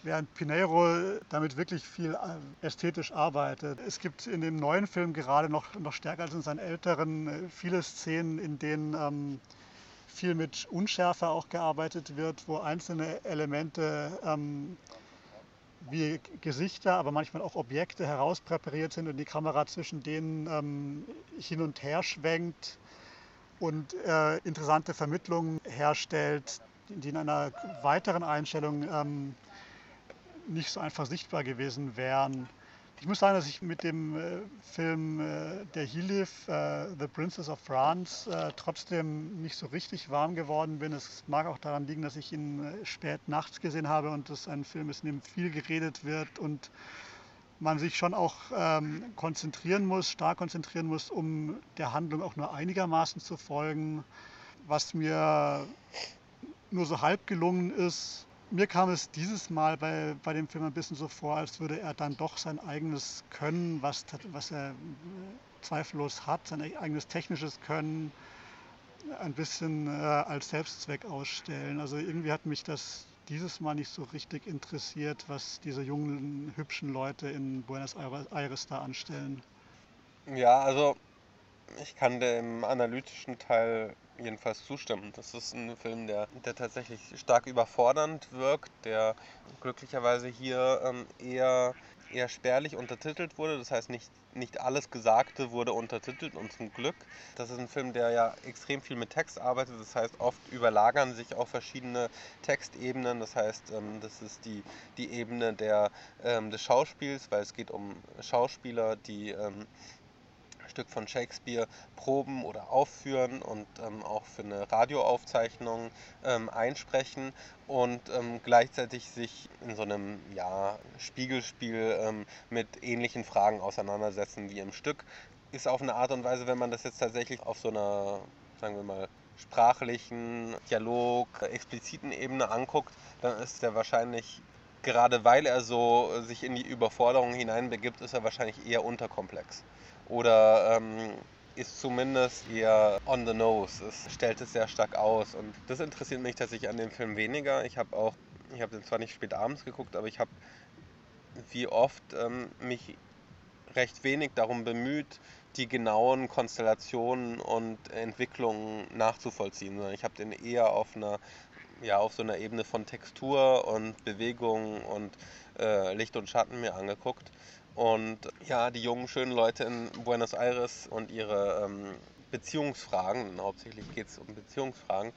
Während Pinheiro damit wirklich viel äh, ästhetisch arbeitet. Es gibt in dem neuen Film gerade noch, noch stärker als in seinen älteren äh, viele Szenen, in denen ähm, viel mit Unschärfe auch gearbeitet wird, wo einzelne Elemente ähm, wie Gesichter, aber manchmal auch Objekte herauspräpariert sind und die Kamera zwischen denen ähm, hin und her schwenkt und äh, interessante Vermittlungen herstellt, die in einer weiteren Einstellung ähm, nicht so einfach sichtbar gewesen wären. Ich muss sagen, dass ich mit dem äh, Film äh, Der Hilif, äh, The Princess of France, äh, trotzdem nicht so richtig warm geworden bin. Es mag auch daran liegen, dass ich ihn äh, spät nachts gesehen habe und es ein Film ist, in dem viel geredet wird und man sich schon auch ähm, konzentrieren muss, stark konzentrieren muss, um der Handlung auch nur einigermaßen zu folgen. Was mir nur so halb gelungen ist, mir kam es dieses Mal bei, bei dem Film ein bisschen so vor, als würde er dann doch sein eigenes Können, was, was er äh, zweifellos hat, sein eigenes technisches Können, ein bisschen äh, als Selbstzweck ausstellen. Also irgendwie hat mich das dieses Mal nicht so richtig interessiert, was diese jungen, hübschen Leute in Buenos Aires da anstellen. Ja, also ich kann dem analytischen Teil jedenfalls zustimmen. Das ist ein Film, der, der tatsächlich stark überfordernd wirkt, der glücklicherweise hier ähm, eher eher spärlich untertitelt wurde. Das heißt, nicht, nicht alles Gesagte wurde untertitelt und zum Glück. Das ist ein Film, der ja extrem viel mit Text arbeitet. Das heißt, oft überlagern sich auch verschiedene Textebenen. Das heißt, ähm, das ist die, die Ebene der, ähm, des Schauspiels, weil es geht um Schauspieler, die ähm, Stück von Shakespeare proben oder aufführen und ähm, auch für eine Radioaufzeichnung ähm, einsprechen und ähm, gleichzeitig sich in so einem ja, Spiegelspiel ähm, mit ähnlichen Fragen auseinandersetzen wie im Stück ist auf eine Art und Weise, wenn man das jetzt tatsächlich auf so einer, sagen wir mal, sprachlichen, Dialog, expliziten Ebene anguckt, dann ist er wahrscheinlich, gerade weil er so sich in die Überforderung hineinbegibt, ist er wahrscheinlich eher unterkomplex. Oder ähm, ist zumindest eher on the nose. Es stellt es sehr stark aus. Und das interessiert mich tatsächlich an dem Film weniger. Ich habe auch, ich habe den zwar nicht spät abends geguckt, aber ich habe wie oft ähm, mich recht wenig darum bemüht, die genauen Konstellationen und Entwicklungen nachzuvollziehen, sondern ich habe den eher auf einer ja, auf so einer Ebene von Textur und Bewegung und äh, Licht und Schatten mir angeguckt. Und ja, die jungen, schönen Leute in Buenos Aires und ihre ähm, Beziehungsfragen, hauptsächlich geht es um Beziehungsfragen,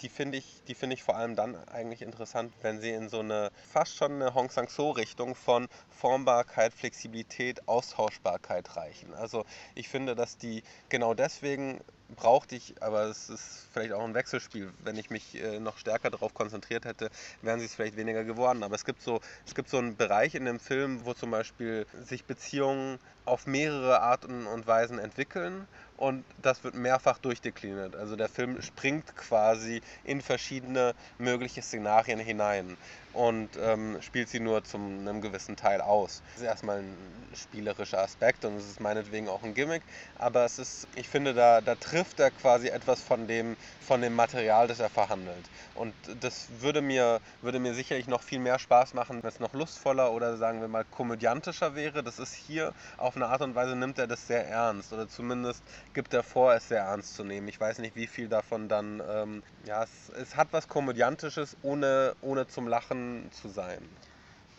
die finde ich, die ich vor allem dann eigentlich interessant, wenn sie in so eine fast schon eine Hong Sang-so-Richtung von Formbarkeit, Flexibilität, Austauschbarkeit reichen. Also ich finde, dass die genau deswegen brauchte ich, aber es ist vielleicht auch ein Wechselspiel. Wenn ich mich äh, noch stärker darauf konzentriert hätte, wären sie es vielleicht weniger geworden. Aber es gibt so, es gibt so einen Bereich in dem Film, wo zum Beispiel sich Beziehungen auf mehrere Arten und Weisen entwickeln und das wird mehrfach durchdekliniert. Also der Film springt quasi in verschiedene mögliche Szenarien hinein und ähm, spielt sie nur zu einem gewissen Teil aus. Das ist erstmal ein spielerischer Aspekt und es ist meinetwegen auch ein Gimmick, aber es ist, ich finde, da, da trifft er quasi etwas von dem, von dem Material, das er verhandelt. Und das würde mir, würde mir sicherlich noch viel mehr Spaß machen, wenn es noch lustvoller oder sagen wir mal komödiantischer wäre. Das ist hier auf eine Art und Weise nimmt er das sehr ernst oder zumindest gibt er vor, es sehr ernst zu nehmen. Ich weiß nicht, wie viel davon dann, ähm, ja, es, es hat was Komödiantisches, ohne, ohne zum Lachen zu sein.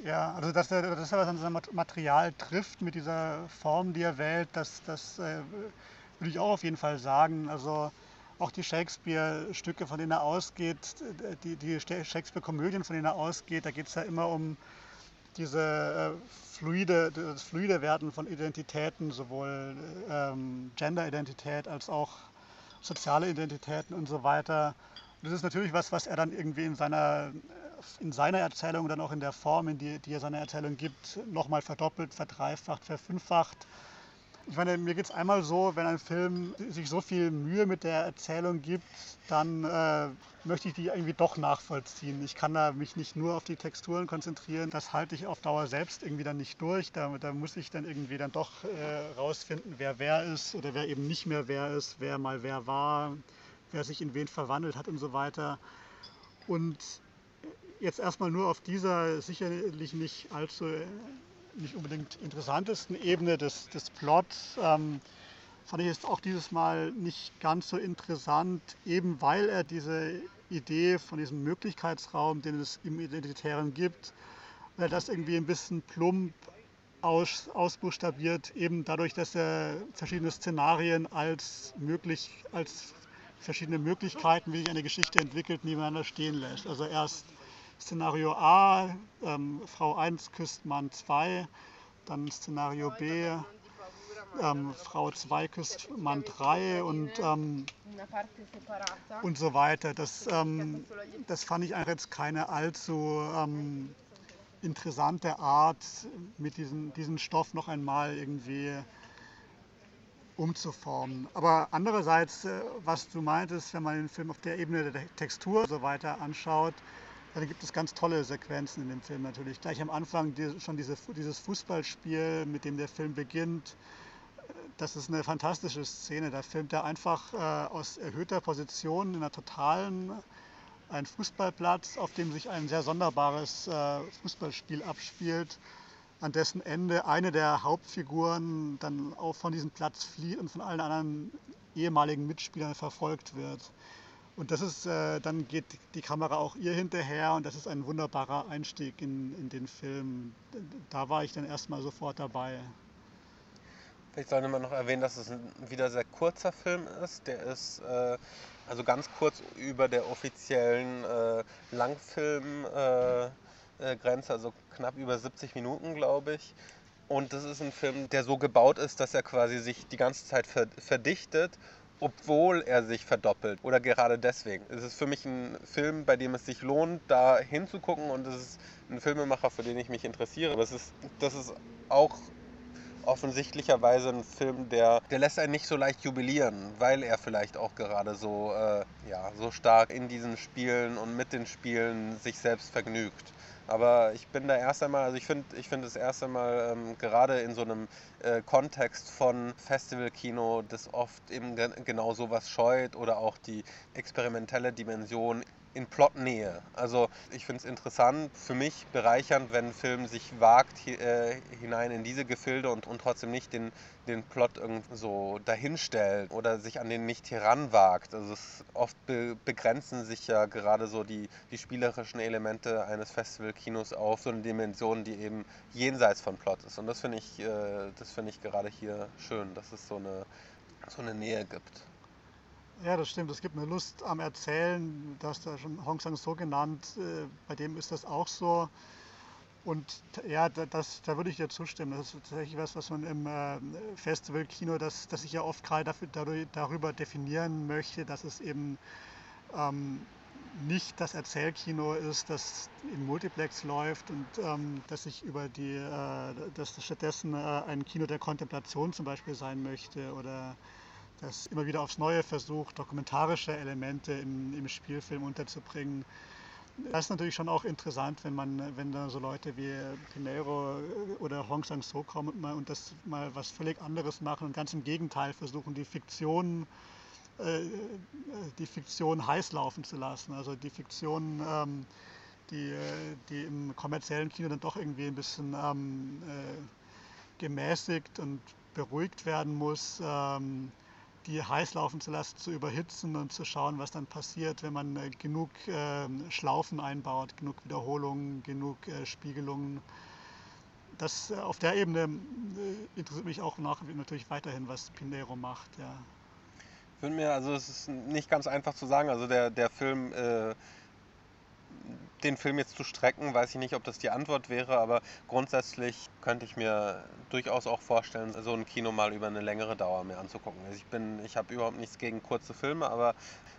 Ja, also dass er, dass er was an seinem Material trifft mit dieser Form, die er wählt, das, das äh, würde ich auch auf jeden Fall sagen. Also auch die Shakespeare-Stücke, von denen er ausgeht, die, die Shakespeare-Komödien, von denen er ausgeht, da geht es ja immer um diese äh, fluide, das fluide Werden von Identitäten, sowohl ähm, Gender-Identität als auch soziale Identitäten und so weiter. Das ist natürlich was, was er dann irgendwie in seiner in seiner Erzählung dann auch in der Form, in die, die er seiner Erzählung gibt, nochmal verdoppelt, verdreifacht, verfünffacht. Ich meine, mir geht es einmal so, wenn ein Film sich so viel Mühe mit der Erzählung gibt, dann äh, möchte ich die irgendwie doch nachvollziehen. Ich kann da mich nicht nur auf die Texturen konzentrieren. Das halte ich auf Dauer selbst irgendwie dann nicht durch. Da, da muss ich dann irgendwie dann doch äh, rausfinden, wer wer ist oder wer eben nicht mehr wer ist, wer mal wer war, wer sich in wen verwandelt hat und so weiter. Und jetzt erstmal nur auf dieser sicherlich nicht allzu, nicht unbedingt interessantesten Ebene des, des Plots, ähm, fand ich es auch dieses Mal nicht ganz so interessant, eben weil er diese Idee von diesem Möglichkeitsraum, den es im Identitären gibt, weil das irgendwie ein bisschen plump aus, ausbuchstabiert, eben dadurch, dass er verschiedene Szenarien als möglich, als verschiedene Möglichkeiten, wie sich eine Geschichte entwickelt, nebeneinander stehen lässt. Also erst Szenario A, ähm, Frau 1 küsst Mann 2, dann Szenario B, ähm, Frau 2 küsst Mann 3 und, ähm, und so weiter. Das, ähm, das fand ich eigentlich jetzt keine allzu ähm, interessante Art, mit diesem diesen Stoff noch einmal irgendwie umzuformen. Aber andererseits, äh, was du meintest, wenn man den Film auf der Ebene der Textur so weiter anschaut, da gibt es ganz tolle Sequenzen in dem Film natürlich. Gleich am Anfang schon diese, dieses Fußballspiel, mit dem der Film beginnt. Das ist eine fantastische Szene. Da filmt er einfach äh, aus erhöhter Position in einer totalen einen Fußballplatz, auf dem sich ein sehr sonderbares äh, Fußballspiel abspielt, an dessen Ende eine der Hauptfiguren dann auch von diesem Platz flieht und von allen anderen ehemaligen Mitspielern verfolgt wird. Und das ist, äh, dann geht die Kamera auch ihr hinterher und das ist ein wunderbarer Einstieg in, in den Film. Da war ich dann erstmal sofort dabei. Vielleicht sollte man noch erwähnen, dass es ein wieder sehr kurzer Film ist. Der ist äh, also ganz kurz über der offiziellen äh, Langfilmgrenze, äh, also knapp über 70 Minuten, glaube ich. Und das ist ein Film, der so gebaut ist, dass er quasi sich die ganze Zeit verdichtet obwohl er sich verdoppelt oder gerade deswegen. Es ist für mich ein Film, bei dem es sich lohnt, da hinzugucken und es ist ein Filmemacher, für den ich mich interessiere. Aber es ist, das ist auch offensichtlicherweise ein Film, der, der lässt einen nicht so leicht jubilieren, weil er vielleicht auch gerade so, äh, ja, so stark in diesen Spielen und mit den Spielen sich selbst vergnügt. Aber ich bin da erst einmal, also ich finde ich find das erst einmal ähm, gerade in so einem äh, Kontext von Festivalkino, das oft eben genau sowas scheut oder auch die experimentelle Dimension in Plotnähe. Also ich finde es interessant, für mich bereichernd, wenn ein Film sich wagt äh, hinein in diese Gefilde und, und trotzdem nicht den, den Plot so dahinstellt oder sich an den nicht heranwagt. Also es, oft be begrenzen sich ja gerade so die, die spielerischen Elemente eines Festivalkinos auf so eine Dimension, die eben jenseits von Plot ist. Und das finde ich, äh, das ich gerade hier schön, dass es so eine, so eine Nähe gibt. Ja, das stimmt. Es gibt eine Lust am Erzählen. Du hast ja schon Hong Sang-so genannt. Äh, bei dem ist das auch so. Und ja, das, da würde ich dir zustimmen. Das ist tatsächlich was, was man im äh, Festival-Kino, das, das ich ja oft gerade dafür, darüber definieren möchte, dass es eben ähm, nicht das Erzählkino ist, das im Multiplex läuft und ähm, dass ich über die, äh, dass stattdessen äh, ein Kino der Kontemplation zum Beispiel sein möchte oder das immer wieder aufs Neue versucht, dokumentarische Elemente im, im Spielfilm unterzubringen. Das ist natürlich schon auch interessant, wenn man, wenn da so Leute wie Pinero oder Hong Sang-so kommen und, das mal was völlig anderes machen und ganz im Gegenteil versuchen, die Fiktion, äh, die Fiktion heiß laufen zu lassen. Also die Fiktion, ähm, die, die im kommerziellen Kino dann doch irgendwie ein bisschen ähm, äh, gemäßigt und beruhigt werden muss. Ähm, die heiß laufen zu lassen, zu überhitzen und zu schauen, was dann passiert, wenn man äh, genug äh, Schlaufen einbaut, genug Wiederholungen, genug äh, Spiegelungen. Das, äh, auf der Ebene interessiert mich auch nach, natürlich weiterhin, was Pinero macht. Ja. Ich finde mir, also es ist nicht ganz einfach zu sagen, also der, der Film äh, den Film jetzt zu strecken, weiß ich nicht, ob das die Antwort wäre, aber grundsätzlich könnte ich mir durchaus auch vorstellen, so ein Kino mal über eine längere Dauer mir anzugucken. Also ich bin, ich habe überhaupt nichts gegen kurze Filme, aber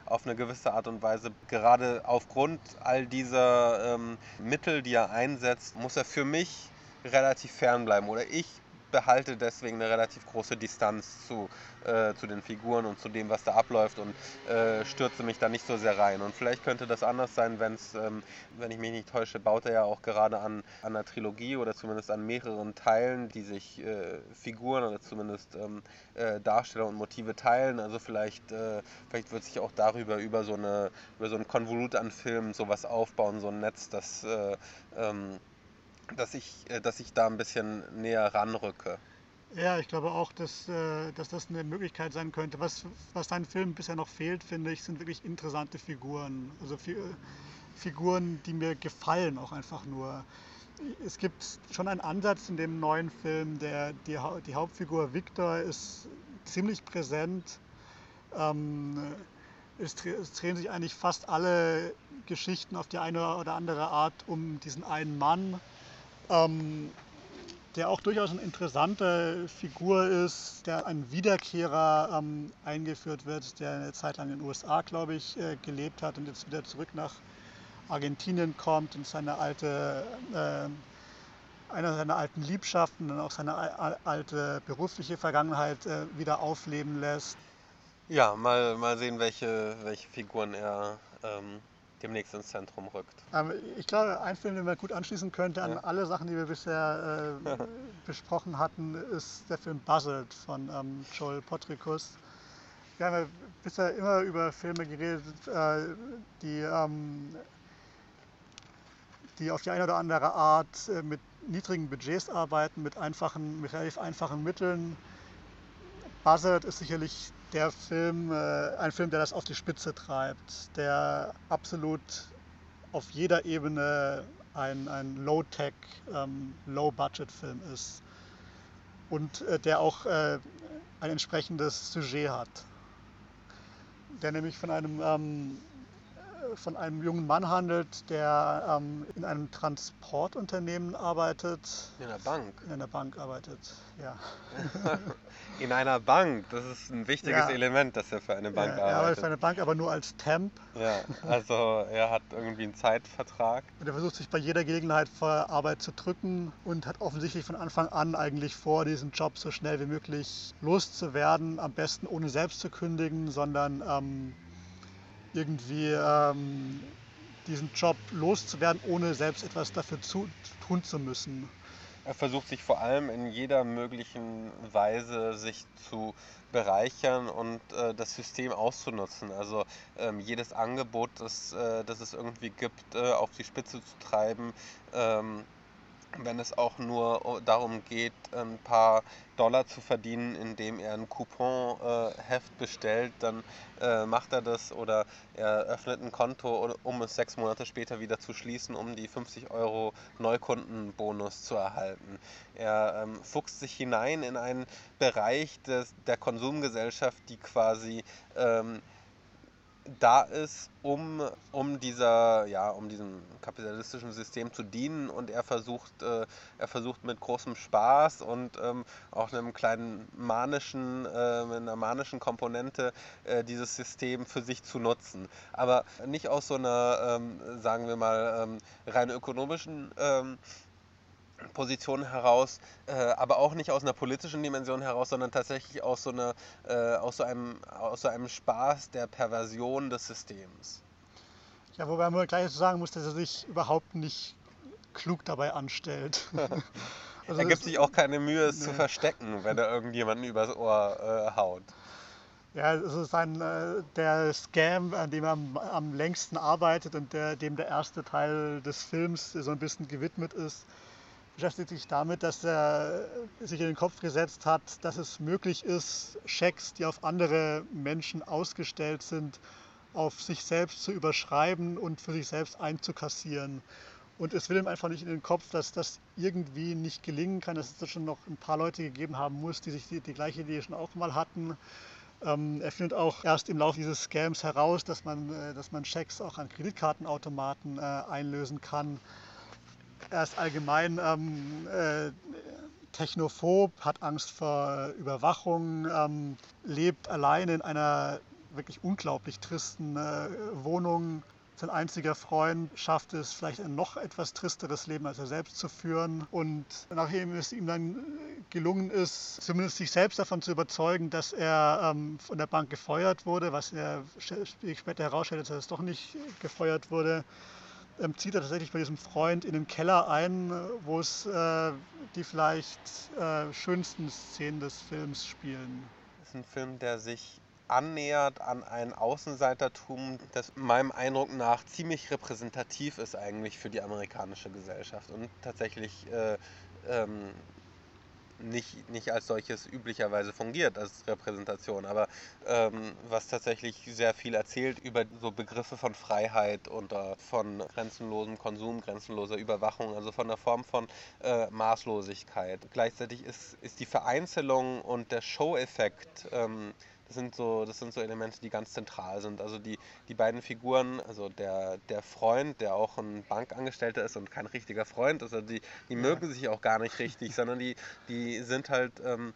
auf eine gewisse Art und Weise, gerade aufgrund all dieser ähm, Mittel, die er einsetzt, muss er für mich relativ fern bleiben oder ich behalte deswegen eine relativ große Distanz zu, äh, zu den Figuren und zu dem, was da abläuft und äh, stürze mich da nicht so sehr rein. Und vielleicht könnte das anders sein, wenn es, ähm, wenn ich mich nicht täusche, baut er ja auch gerade an, an einer Trilogie oder zumindest an mehreren Teilen, die sich äh, Figuren oder zumindest ähm, äh, Darsteller und Motive teilen. Also vielleicht, äh, vielleicht wird sich auch darüber über so eine über so ein Konvolut an Filmen sowas aufbauen, so ein Netz, das äh, ähm, dass ich, äh, dass ich da ein bisschen näher ranrücke. Ja, ich glaube auch, dass, äh, dass das eine Möglichkeit sein könnte. Was, was deinem Film bisher noch fehlt, finde ich, sind wirklich interessante Figuren. Also Figuren, die mir gefallen, auch einfach nur. Es gibt schon einen Ansatz in dem neuen Film, der die, die Hauptfigur Victor ist ziemlich präsent. Ähm, es drehen sich eigentlich fast alle Geschichten auf die eine oder andere Art um diesen einen Mann ähm, der auch durchaus eine interessante Figur ist, der ein Wiederkehrer ähm, eingeführt wird, der eine Zeit lang in den USA, glaube ich, äh, gelebt hat und jetzt wieder zurück nach Argentinien kommt und seine alte, äh, einer seiner alten Liebschaften und auch seine alte berufliche Vergangenheit äh, wieder aufleben lässt. Ja, mal, mal sehen, welche, welche Figuren er ähm, demnächst ins Zentrum rückt. Ähm, ich glaube, ein Film, den man gut anschließen könnte an ja. alle Sachen, die wir bisher *laughs* äh, besprochen hatten, ist der Film Buzzard von ähm, Joel Potricus. Wir haben ja bisher immer über Filme geredet, äh, die, ähm, die auf die eine oder andere Art äh, mit niedrigen Budgets arbeiten, mit, einfachen, mit relativ einfachen Mitteln. Buzzard ist sicherlich der Film, äh, ein Film, der das auf die Spitze treibt, der absolut auf jeder Ebene ein, ein Low-Tech, ähm, Low-Budget-Film ist und äh, der auch äh, ein entsprechendes Sujet hat. Der nämlich von einem, ähm, von einem jungen Mann handelt, der ähm, in einem Transportunternehmen arbeitet. In einer Bank. In einer Bank arbeitet, ja. *laughs* in einer Bank, das ist ein wichtiges ja. Element, dass er für eine Bank ja, arbeitet. Er arbeitet für eine Bank, aber nur als Temp. Ja, also er hat irgendwie einen Zeitvertrag. Und er versucht sich bei jeder Gelegenheit vor Arbeit zu drücken und hat offensichtlich von Anfang an eigentlich vor, diesen Job so schnell wie möglich loszuwerden. Am besten ohne selbst zu kündigen, sondern ähm, irgendwie ähm, diesen Job loszuwerden, ohne selbst etwas dafür zu, tun zu müssen. Er versucht sich vor allem in jeder möglichen Weise sich zu bereichern und äh, das System auszunutzen. Also ähm, jedes Angebot, das, äh, das es irgendwie gibt, äh, auf die Spitze zu treiben. Ähm, wenn es auch nur darum geht, ein paar Dollar zu verdienen, indem er ein Couponheft äh, bestellt, dann äh, macht er das oder er öffnet ein Konto, um es sechs Monate später wieder zu schließen, um die 50 Euro Neukundenbonus zu erhalten. Er ähm, fuchst sich hinein in einen Bereich des, der Konsumgesellschaft, die quasi ähm, da ist, um, um, dieser, ja, um diesem kapitalistischen System zu dienen und er versucht, äh, er versucht mit großem Spaß und ähm, auch einem kleinen manischen, äh, einer manischen Komponente äh, dieses System für sich zu nutzen. Aber nicht aus so einer, ähm, sagen wir mal, ähm, rein ökonomischen ähm, Position heraus, äh, aber auch nicht aus einer politischen Dimension heraus, sondern tatsächlich aus so, einer, äh, aus, so einem, aus so einem Spaß der Perversion des Systems. Ja, wobei man gleich sagen muss, dass er sich überhaupt nicht klug dabei anstellt. *laughs* *laughs* also er gibt sich auch keine Mühe, es nee. zu verstecken, wenn er irgendjemanden übers Ohr äh, haut. Ja, es ist ein, äh, der Scam, an dem er am, am längsten arbeitet und der, dem der erste Teil des Films so ein bisschen gewidmet ist beschäftigt sich damit, dass er sich in den Kopf gesetzt hat, dass es möglich ist, Schecks, die auf andere Menschen ausgestellt sind, auf sich selbst zu überschreiben und für sich selbst einzukassieren. Und es will ihm einfach nicht in den Kopf, dass das irgendwie nicht gelingen kann, dass es da schon noch ein paar Leute gegeben haben muss, die sich die, die gleiche Idee schon auch mal hatten. Ähm, er findet auch erst im Laufe dieses Scams heraus, dass man, äh, dass man Schecks auch an Kreditkartenautomaten äh, einlösen kann. Er ist allgemein ähm, äh, technophob, hat Angst vor Überwachung, ähm, lebt alleine in einer wirklich unglaublich tristen äh, Wohnung. Sein einziger Freund schafft es, vielleicht ein noch etwas tristeres Leben als er selbst zu führen. Und nachdem es ihm dann gelungen ist, zumindest sich selbst davon zu überzeugen, dass er ähm, von der Bank gefeuert wurde, was er später herausstellt, dass er es doch nicht gefeuert wurde, ähm, zieht er tatsächlich bei diesem Freund in den Keller ein, wo es äh, die vielleicht äh, schönsten Szenen des Films spielen. Das ist ein Film, der sich annähert an ein Außenseitertum, das meinem Eindruck nach ziemlich repräsentativ ist eigentlich für die amerikanische Gesellschaft und tatsächlich äh, ähm, nicht, nicht als solches üblicherweise fungiert als Repräsentation, aber ähm, was tatsächlich sehr viel erzählt über so Begriffe von Freiheit und äh, von grenzenlosem Konsum, grenzenloser Überwachung, also von der Form von äh, Maßlosigkeit. Gleichzeitig ist, ist die Vereinzelung und der Show-Effekt ähm, das sind so, das sind so Elemente, die ganz zentral sind. Also die, die beiden Figuren, also der, der Freund, der auch ein Bankangestellter ist und kein richtiger Freund ist, also die, die mögen sich auch gar nicht richtig, *laughs* sondern die, die sind halt. Ähm,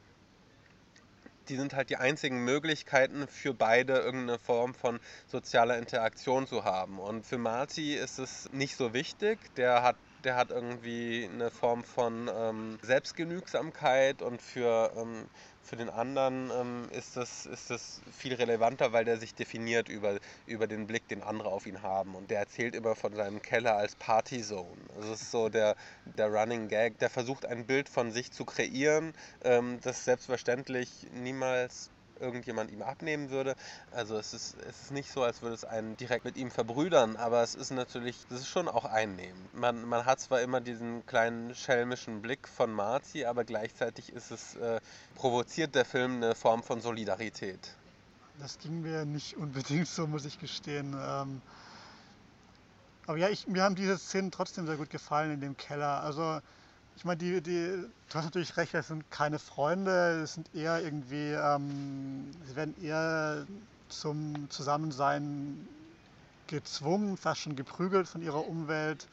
die sind halt die einzigen Möglichkeiten für beide irgendeine Form von sozialer Interaktion zu haben. Und für Marty ist es nicht so wichtig. Der hat der hat irgendwie eine Form von ähm, Selbstgenügsamkeit und für, ähm, für den anderen ähm, ist, das, ist das viel relevanter, weil der sich definiert über, über den Blick, den andere auf ihn haben. Und der erzählt immer von seinem Keller als Partyzone. Das ist so der, der Running Gag. Der versucht ein Bild von sich zu kreieren, ähm, das selbstverständlich niemals irgendjemand ihm abnehmen würde. Also es ist, es ist nicht so, als würde es einen direkt mit ihm verbrüdern, aber es ist natürlich, es ist schon auch einnehmend. Man, man hat zwar immer diesen kleinen schelmischen Blick von Marzi, aber gleichzeitig ist es, äh, provoziert der Film eine Form von Solidarität. Das ging mir nicht unbedingt so, muss ich gestehen. Ähm aber ja, ich, mir haben diese Szenen trotzdem sehr gut gefallen in dem Keller. Also ich meine, die, die, du hast natürlich recht, das sind keine Freunde, es sind eher irgendwie, ähm, sie werden eher zum Zusammensein gezwungen, fast schon geprügelt von ihrer Umwelt.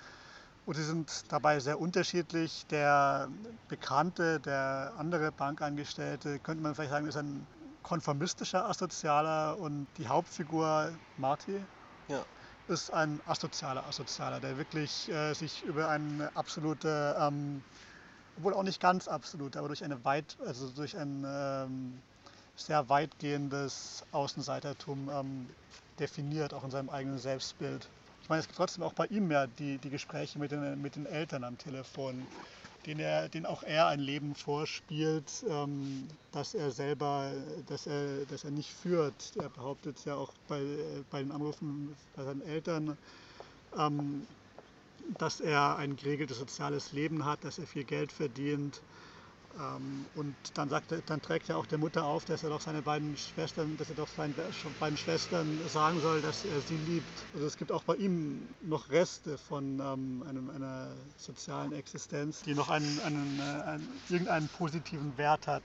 Und sie sind dabei sehr unterschiedlich. Der Bekannte, der andere Bankangestellte, könnte man vielleicht sagen, ist ein konformistischer Asozialer und die Hauptfigur Marty ja. Ist ein asozialer Asozialer, der wirklich äh, sich über eine absolute, ähm, obwohl auch nicht ganz absolut, aber durch eine weit, also durch ein ähm, sehr weitgehendes Außenseitertum ähm, definiert, auch in seinem eigenen Selbstbild. Ich meine, es gibt trotzdem auch bei ihm ja die, die Gespräche mit den, mit den Eltern am Telefon, denen, er, denen auch er ein Leben vorspielt, ähm, das er selber, dass er, dass er nicht führt. Er behauptet ja auch bei, bei den Anrufen bei seinen Eltern, ähm, dass er ein geregeltes soziales Leben hat, dass er viel Geld verdient und dann, sagt dann trägt er auch der Mutter auf, dass er doch seine beiden Schwestern, dass er doch seinen beiden Schwestern sagen soll, dass er sie liebt. Also es gibt auch bei ihm noch Reste von ähm, einem, einer sozialen Existenz, die noch einen, einen, äh, einen, irgendeinen positiven Wert hat.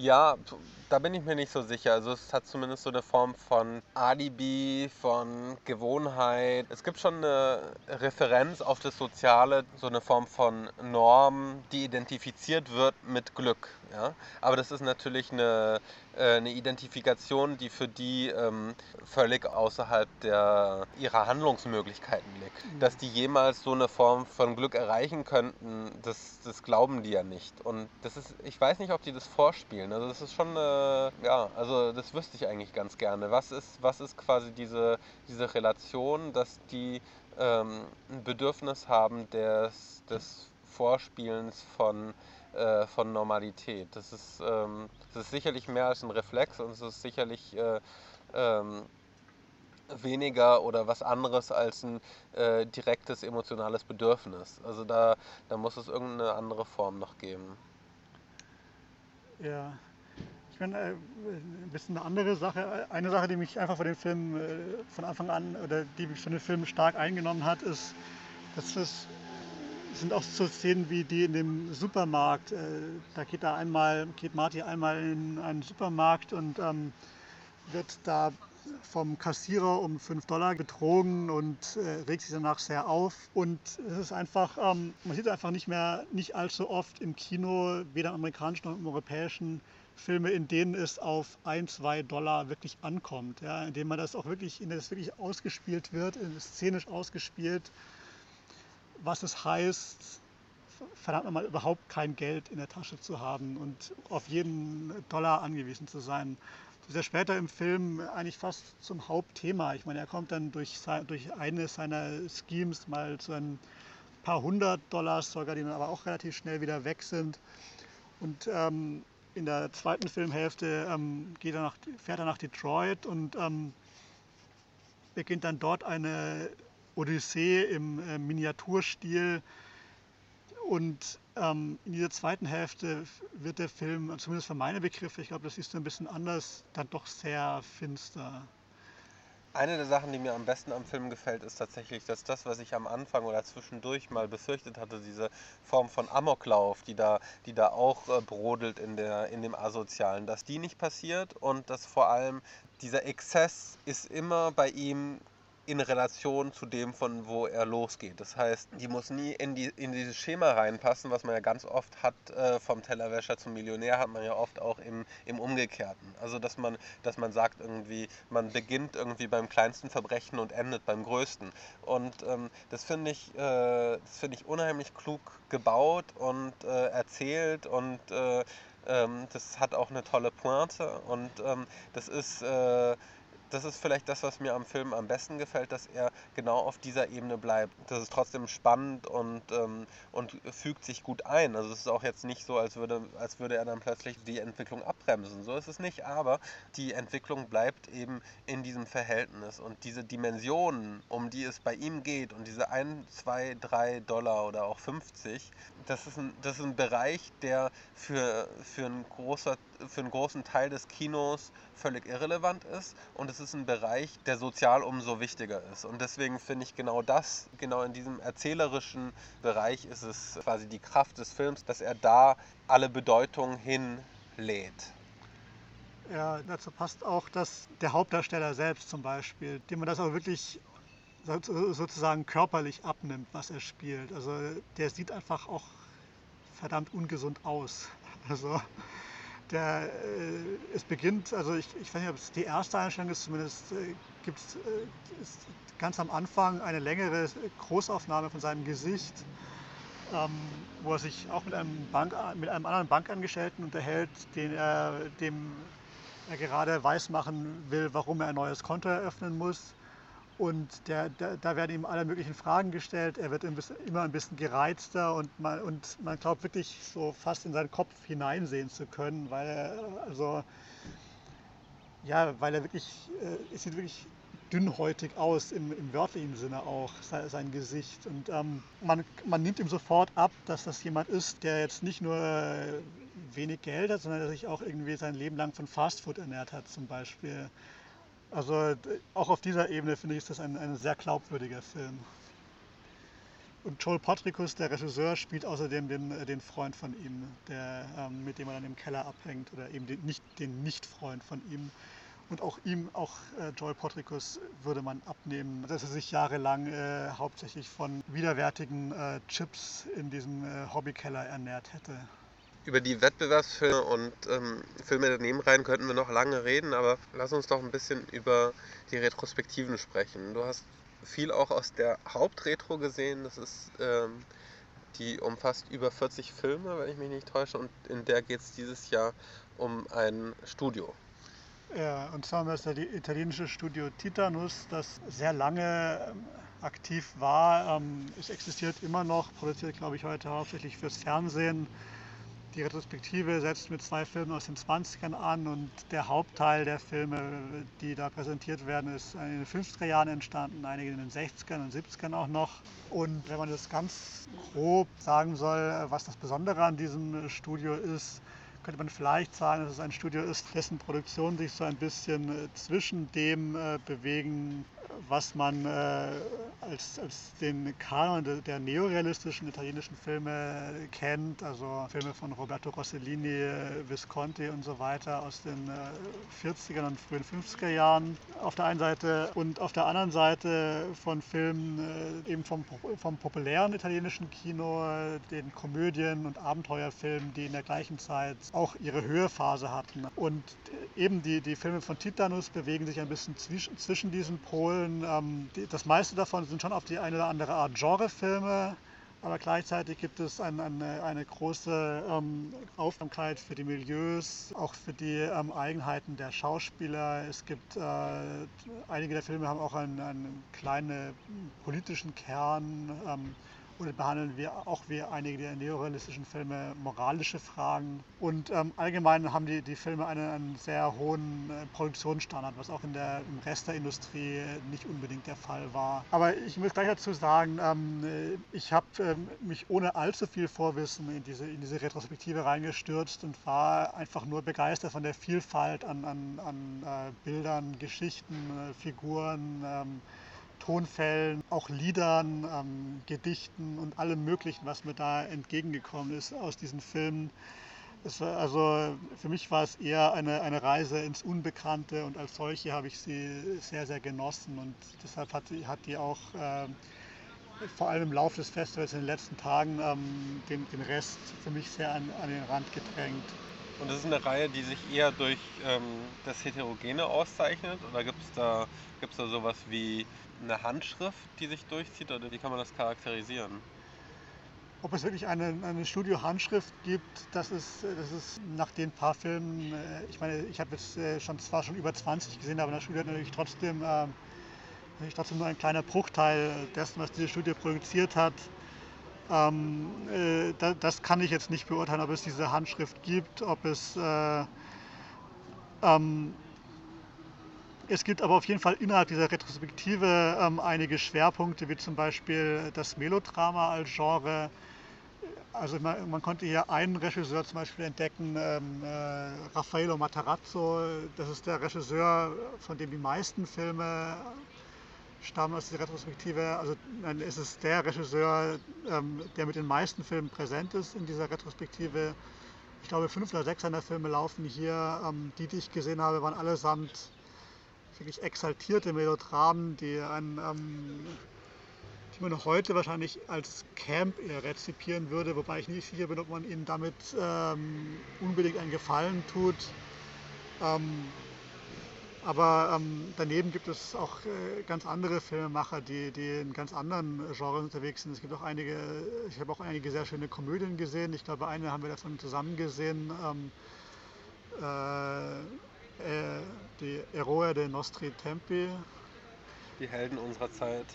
Ja, da bin ich mir nicht so sicher. Also es hat zumindest so eine Form von Alibi, von Gewohnheit. Es gibt schon eine Referenz auf das Soziale, so eine Form von Norm, die identifiziert wird mit Glück. Ja? Aber das ist natürlich eine, eine Identifikation, die für die ähm, völlig außerhalb der, ihrer Handlungsmöglichkeiten liegt. Mhm. Dass die jemals so eine Form von Glück erreichen könnten, das, das glauben die ja nicht. Und das ist, ich weiß nicht, ob die das vorspielen. Also das ist schon eine, ja, also das wüsste ich eigentlich ganz gerne. Was ist, was ist quasi diese, diese Relation, dass die ähm, ein Bedürfnis haben des, des Vorspielens von äh, von Normalität. Das ist, ähm, das ist sicherlich mehr als ein Reflex und es ist sicherlich äh, ähm, weniger oder was anderes als ein äh, direktes emotionales Bedürfnis. Also da, da muss es irgendeine andere Form noch geben. Ja, ich meine, äh, ein bisschen eine andere Sache. Eine Sache, die mich einfach von dem Film äh, von Anfang an oder die mich von dem Film stark eingenommen hat, ist, dass es sind auch so Szenen wie die in dem Supermarkt. Äh, da geht da einmal, geht Marty einmal in einen Supermarkt und ähm, wird da vom Kassierer um 5 Dollar betrogen und äh, regt sich danach sehr auf. Und es ist einfach, ähm, man sieht einfach nicht mehr, nicht allzu oft im Kino, weder im amerikanischen noch im europäischen, Filme, in denen es auf 1, 2 Dollar wirklich ankommt. Ja, in man das auch wirklich, in es wirklich ausgespielt wird, szenisch ausgespielt was es heißt, verdammt nochmal überhaupt kein Geld in der Tasche zu haben und auf jeden Dollar angewiesen zu sein. Das ist ja später im Film eigentlich fast zum Hauptthema. Ich meine, er kommt dann durch, durch eine seiner Schemes mal zu ein paar hundert Dollars sogar, die dann aber auch relativ schnell wieder weg sind. Und ähm, in der zweiten Filmhälfte ähm, geht er nach, fährt er nach Detroit und ähm, beginnt dann dort eine Odyssee im äh, Miniaturstil. Und ähm, in dieser zweiten Hälfte wird der Film, zumindest für meine Begriffe, ich glaube, das ist ein bisschen anders, dann doch sehr finster. Eine der Sachen, die mir am besten am Film gefällt, ist tatsächlich, dass das, was ich am Anfang oder zwischendurch mal befürchtet hatte, diese Form von Amoklauf, die da, die da auch äh, brodelt in, der, in dem Asozialen, dass die nicht passiert und dass vor allem dieser Exzess ist immer bei ihm in Relation zu dem, von wo er losgeht. Das heißt, die muss nie in, die, in dieses Schema reinpassen, was man ja ganz oft hat, äh, vom Tellerwäscher zum Millionär, hat man ja oft auch im, im Umgekehrten. Also, dass man, dass man sagt irgendwie, man beginnt irgendwie beim kleinsten Verbrechen und endet beim größten. Und ähm, das finde ich, äh, find ich unheimlich klug gebaut und äh, erzählt und äh, ähm, das hat auch eine tolle Pointe und ähm, das ist äh, das ist vielleicht das, was mir am Film am besten gefällt, dass er genau auf dieser Ebene bleibt. Das ist trotzdem spannend und, ähm, und fügt sich gut ein. Also es ist auch jetzt nicht so, als würde, als würde er dann plötzlich die Entwicklung abbremsen. So ist es nicht, aber die Entwicklung bleibt eben in diesem Verhältnis. Und diese Dimensionen, um die es bei ihm geht und diese 1, 2, 3 Dollar oder auch 50, das ist ein, das ist ein Bereich, der für, für, ein großer, für einen großen Teil des Kinos völlig irrelevant ist und es ist ein Bereich, der sozial umso wichtiger ist. Und deswegen finde ich genau das, genau in diesem erzählerischen Bereich ist es quasi die Kraft des Films, dass er da alle Bedeutung hinlädt. Ja, dazu passt auch, dass der Hauptdarsteller selbst zum Beispiel, dem man das auch wirklich sozusagen körperlich abnimmt, was er spielt. Also der sieht einfach auch verdammt ungesund aus. Also der, äh, es beginnt, also ich, ich weiß nicht, ob es die erste Einstellung ist, zumindest äh, gibt es äh, ganz am Anfang eine längere Großaufnahme von seinem Gesicht, ähm, wo er sich auch mit einem, Bank, mit einem anderen Bankangestellten unterhält, den er, dem er gerade weismachen will, warum er ein neues Konto eröffnen muss. Und der, der, da werden ihm alle möglichen Fragen gestellt. Er wird immer ein bisschen gereizter und man, und man glaubt wirklich so fast in seinen Kopf hineinsehen zu können, weil er, also, ja, weil er wirklich, äh, es sieht wirklich dünnhäutig aus, im, im wörtlichen Sinne auch, sein, sein Gesicht. Und ähm, man, man nimmt ihm sofort ab, dass das jemand ist, der jetzt nicht nur wenig Geld hat, sondern der sich auch irgendwie sein Leben lang von Fastfood ernährt hat zum Beispiel. Also auch auf dieser Ebene finde ich, ist das ein, ein sehr glaubwürdiger Film. Und Joel Patricus, der Regisseur, spielt außerdem den, äh, den Freund von ihm, der, ähm, mit dem er dann im Keller abhängt, oder eben den, nicht, den Nicht-Freund von ihm. Und auch ihm, auch äh, Joel Patricus, würde man abnehmen, dass er sich jahrelang äh, hauptsächlich von widerwärtigen äh, Chips in diesem äh, Hobbykeller ernährt hätte über die Wettbewerbsfilme und ähm, Filme der Nebenreihen könnten wir noch lange reden, aber lass uns doch ein bisschen über die Retrospektiven sprechen. Du hast viel auch aus der Hauptretro gesehen. Das ist ähm, die umfasst über 40 Filme, wenn ich mich nicht täusche, und in der geht es dieses Jahr um ein Studio. Ja, und zwar ist das italienische Studio Titanus, das sehr lange ähm, aktiv war. Ähm, es existiert immer noch, produziert, glaube ich, heute hauptsächlich fürs Fernsehen die Retrospektive setzt mit zwei Filmen aus den 20ern an und der Hauptteil der Filme, die da präsentiert werden, ist in den 50er Jahren entstanden, einige in den 60ern und 70ern auch noch. Und wenn man das ganz grob sagen soll, was das Besondere an diesem Studio ist, könnte man vielleicht sagen, dass es ein Studio ist, dessen Produktionen sich so ein bisschen zwischen dem äh, bewegen, was man äh, als, als den Kanon der, der neorealistischen italienischen Filme kennt, also Filme von Roberto Rossellini, Visconti und so weiter aus den äh, 40er und frühen 50er Jahren auf der einen Seite und auf der anderen Seite von Filmen äh, eben vom, vom populären italienischen Kino, den Komödien und Abenteuerfilmen, die in der gleichen Zeit auch ihre Höhephase hatten. Und eben die, die Filme von Titanus bewegen sich ein bisschen zwischen, zwischen diesen Polen. Ähm, die, das meiste davon sind schon auf die eine oder andere Art Genrefilme, aber gleichzeitig gibt es ein, eine, eine, große ähm, Aufmerksamkeit für die Milieus, auch für die ähm, Eigenheiten der Schauspieler. Es gibt äh, einige der Filme haben auch einen, einen kleinen politischen Kern. Ähm, oder behandeln wir auch wie einige der neorealistischen Filme moralische Fragen. Und ähm, allgemein haben die, die Filme einen, einen sehr hohen äh, Produktionsstandard, was auch in der, im Rest der Industrie nicht unbedingt der Fall war. Aber ich muss gleich dazu sagen, ähm, ich habe ähm, mich ohne allzu viel Vorwissen in diese, in diese Retrospektive reingestürzt und war einfach nur begeistert von der Vielfalt an, an, an äh, Bildern, Geschichten, äh, Figuren ähm, Tonfällen, auch Liedern, ähm, Gedichten und allem Möglichen, was mir da entgegengekommen ist aus diesen Filmen. War, also für mich war es eher eine, eine Reise ins Unbekannte und als solche habe ich sie sehr, sehr genossen und deshalb hat, hat die auch äh, vor allem im Laufe des Festivals in den letzten Tagen ähm, den, den Rest für mich sehr an, an den Rand gedrängt. Und das ist eine Reihe, die sich eher durch ähm, das Heterogene auszeichnet? Oder gibt es da, gibt's da sowas wie eine Handschrift, die sich durchzieht? Oder wie kann man das charakterisieren? Ob es wirklich eine, eine Studio-Handschrift gibt, das ist, das ist nach den paar Filmen, äh, ich meine, ich habe jetzt äh, schon, zwar schon über 20 gesehen, aber das Studio hat natürlich trotzdem, äh, natürlich trotzdem nur ein kleiner Bruchteil dessen, was diese Studie produziert hat. Ähm, äh, da, das kann ich jetzt nicht beurteilen, ob es diese Handschrift gibt, ob es. Äh, ähm, es gibt aber auf jeden Fall innerhalb dieser Retrospektive ähm, einige Schwerpunkte, wie zum Beispiel das Melodrama als Genre. Also man, man konnte hier einen Regisseur zum Beispiel entdecken, ähm, äh, Raffaello Matarazzo. Das ist der Regisseur, von dem die meisten Filme stammen aus dieser Retrospektive. Also dann ist es der Regisseur, ähm, der mit den meisten Filmen präsent ist in dieser Retrospektive. ich glaube, fünf oder sechs seiner Filme laufen hier. Ähm, die, die ich gesehen habe, waren allesamt wirklich exaltierte Melodramen, die, ein, ähm, die man heute wahrscheinlich als Camp eher rezipieren würde, wobei ich nicht sicher bin, ob man ihnen damit ähm, unbedingt einen Gefallen tut. Ähm, aber ähm, daneben gibt es auch äh, ganz andere Filmemacher, die, die in ganz anderen Genres unterwegs sind. Es gibt auch einige, ich habe auch einige sehr schöne Komödien gesehen. Ich glaube, eine haben wir davon zusammen gesehen. Ähm, äh, äh, die Eroe de Nostri Tempi. Die Helden unserer Zeit.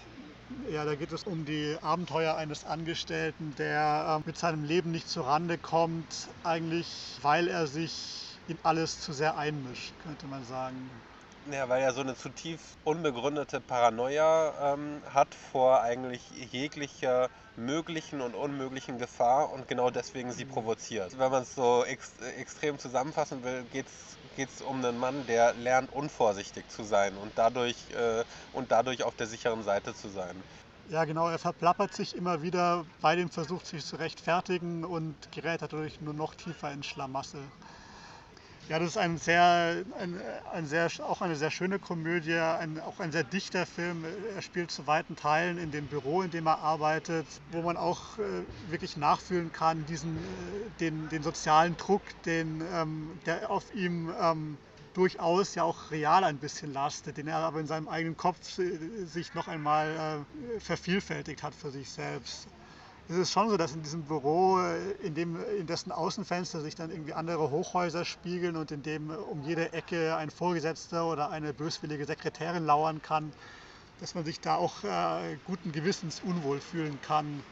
Ja, da geht es um die Abenteuer eines Angestellten, der äh, mit seinem Leben nicht zurande kommt, eigentlich weil er sich in alles zu sehr einmischt, könnte man sagen. Ja, weil er so eine zutiefst unbegründete Paranoia ähm, hat vor eigentlich jeglicher möglichen und unmöglichen Gefahr und genau deswegen sie provoziert. Wenn man es so ex extrem zusammenfassen will, geht es um einen Mann, der lernt, unvorsichtig zu sein und dadurch, äh, und dadurch auf der sicheren Seite zu sein. Ja, genau, er verplappert sich immer wieder bei dem Versuch, sich zu rechtfertigen und gerät dadurch nur noch tiefer in Schlamassel. Ja, das ist ein sehr, ein, ein sehr, auch eine sehr schöne Komödie, ein, auch ein sehr dichter Film. Er spielt zu weiten Teilen in dem Büro, in dem er arbeitet, wo man auch äh, wirklich nachfühlen kann, diesen, äh, den, den sozialen Druck, den, ähm, der auf ihm ähm, durchaus ja auch real ein bisschen lastet, den er aber in seinem eigenen Kopf äh, sich noch einmal äh, vervielfältigt hat für sich selbst es ist schon so, dass in diesem Büro, äh, in, dem, in dessen Außenfenster sich dann irgendwie andere Hochhäuser spiegeln und in dem um jede Ecke ein Vorgesetzter oder eine böswillige Sekretärin lauern kann, dass man sich da auch äh, guten Gewissens unwohl fühlen kann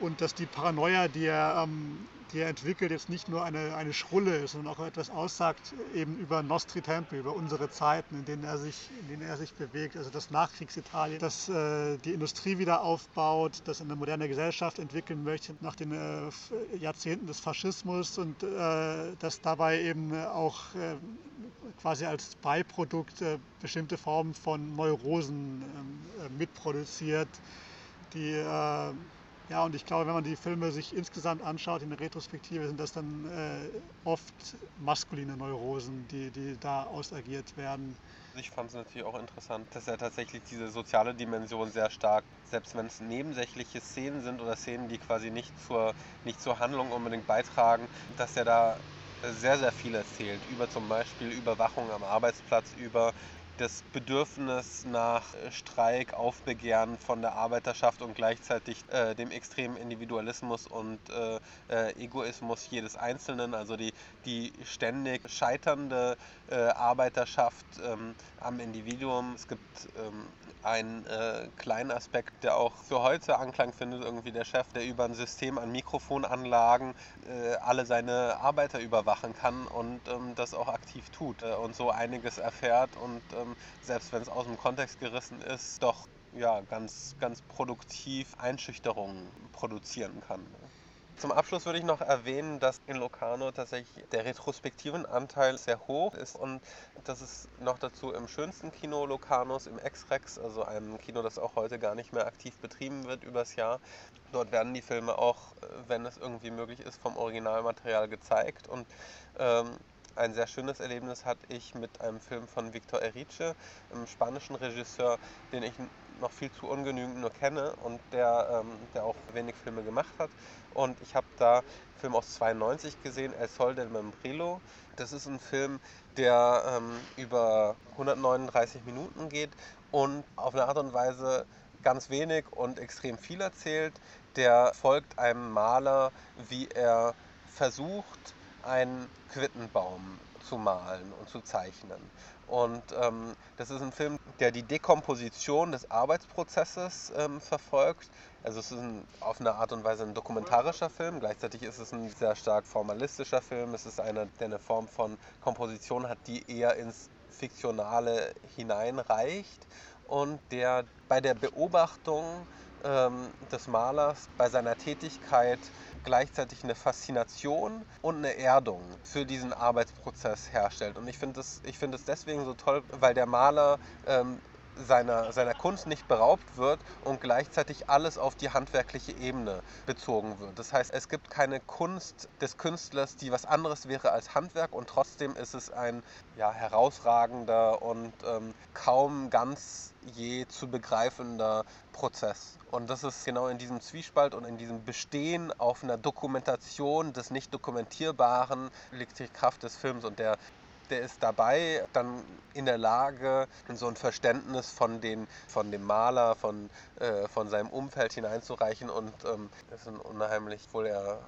und dass die Paranoia, die er ähm, die er entwickelt, jetzt nicht nur eine, eine Schrulle ist, sondern auch etwas aussagt eben über Nostri Tempi, über unsere Zeiten, in denen er sich, in denen er sich bewegt. Also das Nachkriegsitalien, das äh, die Industrie wieder aufbaut, das eine moderne Gesellschaft entwickeln möchte nach den äh, Jahrzehnten des Faschismus und äh, das dabei eben auch äh, quasi als Beiprodukt äh, bestimmte Formen von Neurosen ähm, äh, mitproduziert, die ja, und ich glaube, wenn man die Filme sich insgesamt anschaut, in der Retrospektive, sind das dann äh, oft maskuline Neurosen, die, die da ausagiert werden. Ich fand es natürlich auch interessant, dass er tatsächlich diese soziale Dimension sehr stark, selbst wenn es nebensächliche Szenen sind oder Szenen, die quasi nicht zur, nicht zur Handlung unbedingt beitragen, dass er da sehr, sehr viel erzählt. Über zum Beispiel Überwachung am Arbeitsplatz, über das Bedürfnis nach äh, Streik, Aufbegehren von der Arbeiterschaft und gleichzeitig äh, dem extremen Individualismus und äh, äh, Egoismus jedes Einzelnen, also die, die ständig scheiternde äh, Arbeiterschaft ähm, am Individuum. Es gibt ähm, einen äh, kleinen Aspekt, der auch für heute Anklang findet, irgendwie der Chef, der über ein System an Mikrofonanlagen alle seine Arbeiter überwachen kann und ähm, das auch aktiv tut und so einiges erfährt und ähm, selbst wenn es aus dem Kontext gerissen ist, doch ja, ganz, ganz produktiv Einschüchterungen produzieren kann. Zum Abschluss würde ich noch erwähnen, dass in Locarno tatsächlich der retrospektiven Anteil sehr hoch ist und das ist noch dazu im schönsten Kino Locarnos, im Ex-Rex, also einem Kino, das auch heute gar nicht mehr aktiv betrieben wird übers Jahr. Dort werden die Filme auch, wenn es irgendwie möglich ist, vom Originalmaterial gezeigt und ähm, ein sehr schönes Erlebnis hatte ich mit einem Film von Victor Erice, einem spanischen Regisseur, den ich noch viel zu ungenügend nur kenne und der, ähm, der auch wenig Filme gemacht hat. Und ich habe da einen Film aus 92 gesehen, El Sol del Membrilo. Das ist ein Film, der ähm, über 139 Minuten geht und auf eine Art und Weise ganz wenig und extrem viel erzählt. Der folgt einem Maler, wie er versucht, einen Quittenbaum zu malen und zu zeichnen. Und ähm, das ist ein Film, der die Dekomposition des Arbeitsprozesses ähm, verfolgt. Also es ist ein, auf eine Art und Weise ein dokumentarischer Film, gleichzeitig ist es ein sehr stark formalistischer Film. Es ist einer, der eine Form von Komposition hat, die eher ins Fiktionale hineinreicht und der bei der Beobachtung ähm, des Malers, bei seiner Tätigkeit gleichzeitig eine Faszination und eine Erdung für diesen Arbeitsprozess herstellt. Und ich finde es find deswegen so toll, weil der Maler ähm, seiner, seiner Kunst nicht beraubt wird und gleichzeitig alles auf die handwerkliche Ebene bezogen wird. Das heißt, es gibt keine Kunst des Künstlers, die was anderes wäre als Handwerk und trotzdem ist es ein ja, herausragender und ähm, kaum ganz je zu begreifender Prozess. Und das ist genau in diesem Zwiespalt und in diesem Bestehen auf einer Dokumentation des nicht dokumentierbaren liegt die Kraft des Films und der der ist dabei dann in der Lage, so ein Verständnis von, den, von dem Maler, von, äh, von seinem Umfeld hineinzureichen und ähm, ist ein unheimlich, obwohl er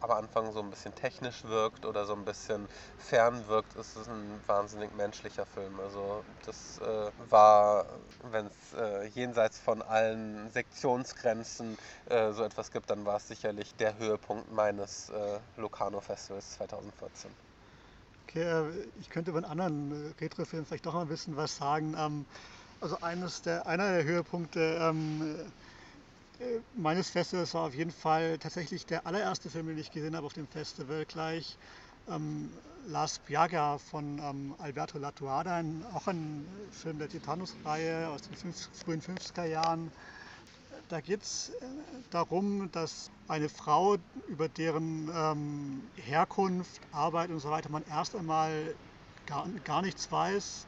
am Anfang so ein bisschen technisch wirkt oder so ein bisschen fern wirkt, ist es ein wahnsinnig menschlicher Film. Also das äh, war, wenn es äh, jenseits von allen Sektionsgrenzen äh, so etwas gibt, dann war es sicherlich der Höhepunkt meines äh, Locarno Festivals 2014. Okay, äh, ich könnte über einen anderen äh, Retrofilm vielleicht doch mal ein bisschen was sagen. Ähm, also eines der, einer der Höhepunkte ähm, äh, meines Festivals war auf jeden Fall tatsächlich der allererste Film, den ich gesehen habe auf dem Festival gleich. Ähm, Las Piaga von ähm, Alberto Latuada, auch ein Film der Titanus-Reihe aus den frühen 50er Jahren da geht es äh, darum, dass eine Frau, über deren ähm, Herkunft, Arbeit und so weiter man erst einmal gar, gar nichts weiß,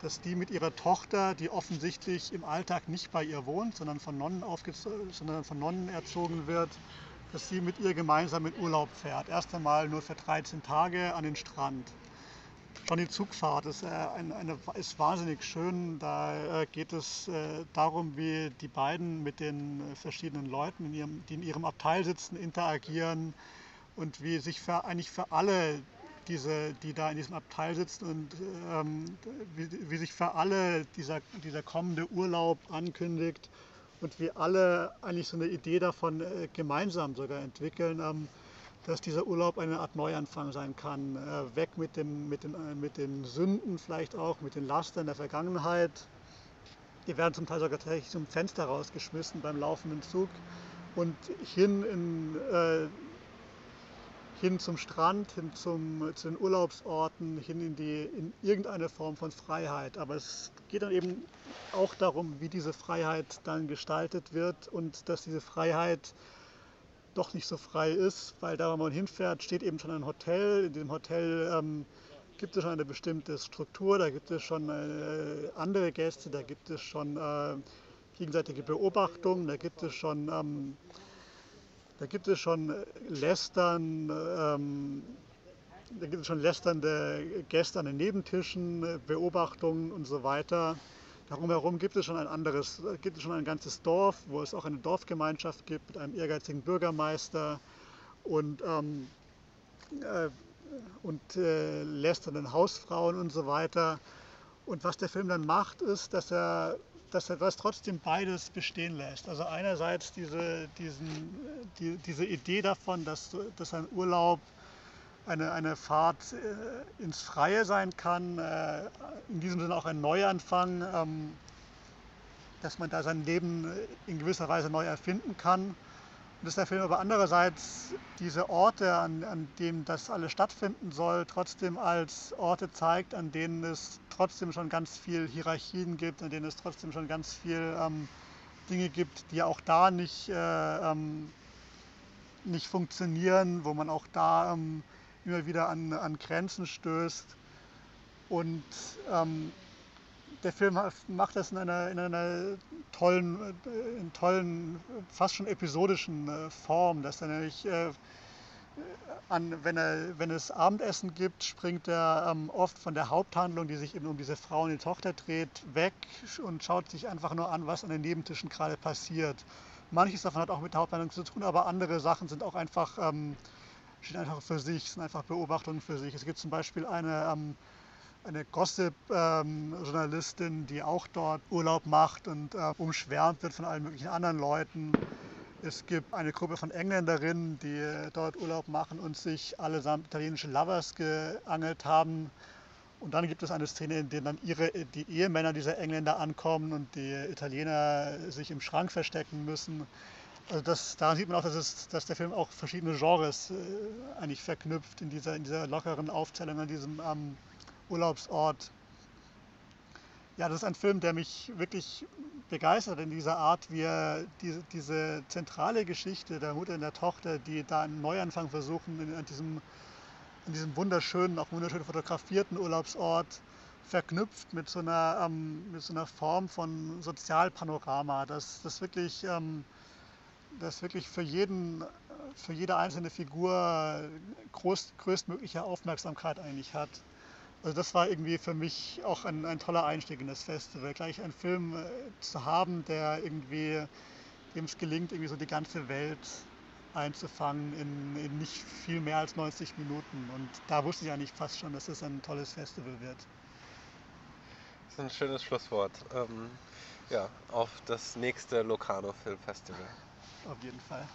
dass die mit ihrer Tochter, die offensichtlich im Alltag nicht bei ihr wohnt, sondern von Nonnen, sondern von Nonnen erzogen wird, dass sie mit ihr gemeinsam in Urlaub fährt. Erst einmal nur für 13 Tage an den Strand. Schon die Zugfahrt ist, äh, eine, eine, ist wahnsinnig schön. Da äh, geht es äh, darum, wie die beiden mit den verschiedenen Leuten, in ihrem, die in ihrem Abteil sitzen, interagieren und wie sich für, eigentlich für alle diese, die da in diesem Abteil sitzen und ähm, wie, wie, sich für alle dieser, dieser kommende Urlaub ankündigt und wie alle eigentlich so eine Idee davon äh, gemeinsam sogar entwickeln. Ähm, dass dieser Urlaub eine Art Neuanfang sein kann. Äh, weg mit, dem, mit, den, äh, mit den Sünden vielleicht auch, mit den Lastern der Vergangenheit. Die werden zum Teil sogar tatsächlich zum Fenster rausgeschmissen beim laufenden Zug und hin, in, äh, hin zum Strand, hin zum, zu den Urlaubsorten, hin in, die, in irgendeine Form von Freiheit. Aber es geht dann eben auch darum, wie diese Freiheit dann gestaltet wird und dass diese Freiheit doch nicht so frei ist, weil da, wo man hinfährt, steht eben schon ein Hotel. In dem Hotel ähm, gibt es schon eine bestimmte Struktur, da gibt es schon äh, andere Gäste, da gibt es schon äh, gegenseitige Beobachtungen, da gibt es schon, ähm, da gibt es schon Lästern, ähm, da gibt es schon lästernde Gäste an den Nebentischen, Beobachtungen und so weiter. Darum herum gibt es schon ein anderes, gibt es schon ein ganzes Dorf, wo es auch eine Dorfgemeinschaft gibt mit einem ehrgeizigen Bürgermeister und, ähm, äh, und äh, lästernden Hausfrauen und so weiter. Und was der Film dann macht, ist, dass er, dass er das trotzdem beides bestehen lässt. Also einerseits diese, diesen, die, diese Idee davon, dass, dass ein Urlaub eine, eine Fahrt äh, ins Freie sein kann, äh, in diesem Sinne auch ein Neuanfang, ähm, dass man da sein Leben in gewisser Weise neu erfinden kann. Und dass der Film aber andererseits diese Orte, an, an denen das alles stattfinden soll, trotzdem als Orte zeigt, an denen es trotzdem schon ganz viel Hierarchien gibt, an denen es trotzdem schon ganz viel ähm, Dinge gibt, die auch da nicht, äh, ähm, nicht funktionieren, wo man auch da ähm, immer wieder an, an Grenzen stößt. Und ähm, der Film macht das in einer, in einer tollen, äh, in tollen, fast schon episodischen äh, Form, dass er nämlich äh, an, wenn, er, wenn es Abendessen gibt, springt er ähm, oft von der Haupthandlung, die sich eben um diese Frau und die Tochter dreht, weg und schaut sich einfach nur an, was an den Nebentischen gerade passiert. Manches davon hat auch mit der Haupthandlung zu tun, aber andere Sachen sind auch einfach ähm, stehen einfach für sich, sind einfach Beobachtungen für sich. Es gibt zum Beispiel eine, ähm, eine Gossip-Journalistin, ähm, die auch dort Urlaub macht und äh, umschwärmt wird von allen möglichen anderen Leuten. Es gibt eine Gruppe von Engländerinnen, die dort Urlaub machen und sich allesamt italienische Lovers geangelt haben. Und dann gibt es eine Szene, in der dann ihre, die Ehemänner dieser Engländer ankommen und die Italiener sich im Schrank verstecken müssen. Also das, da sieht man auch, dass, es, dass der Film auch verschiedene Genres äh, eigentlich verknüpft in dieser, in dieser lockeren Aufzählung an diesem ähm, Urlaubsort. ja, das ist ein Film, der mich wirklich begeistert in dieser Art, wie er diese, diese zentrale Geschichte der Mutter und der Tochter, die da einen Neuanfang versuchen, in, in diesem, in diesem wunderschönen, auch wunderschön fotografierten Urlaubsort verknüpft mit so einer, ähm, mit so einer Form von Sozialpanorama, das, das, wirklich, ähm, das wirklich für, jeden, für jede einzelne Figur groß, größtmögliche Aufmerksamkeit eigentlich hat. Also das war irgendwie für mich auch ein, ein toller Einstieg in das Festival. Gleich einen Film äh, zu haben, der irgendwie, dem es gelingt, irgendwie so die ganze Welt einzufangen in, in nicht viel mehr als 90 Minuten. Und da wusste ich eigentlich fast schon, dass es ein tolles Festival wird. Das ist ein schönes Schlusswort. Ähm, ja, auf das nächste Locarno Film Festival. Auf jeden Fall.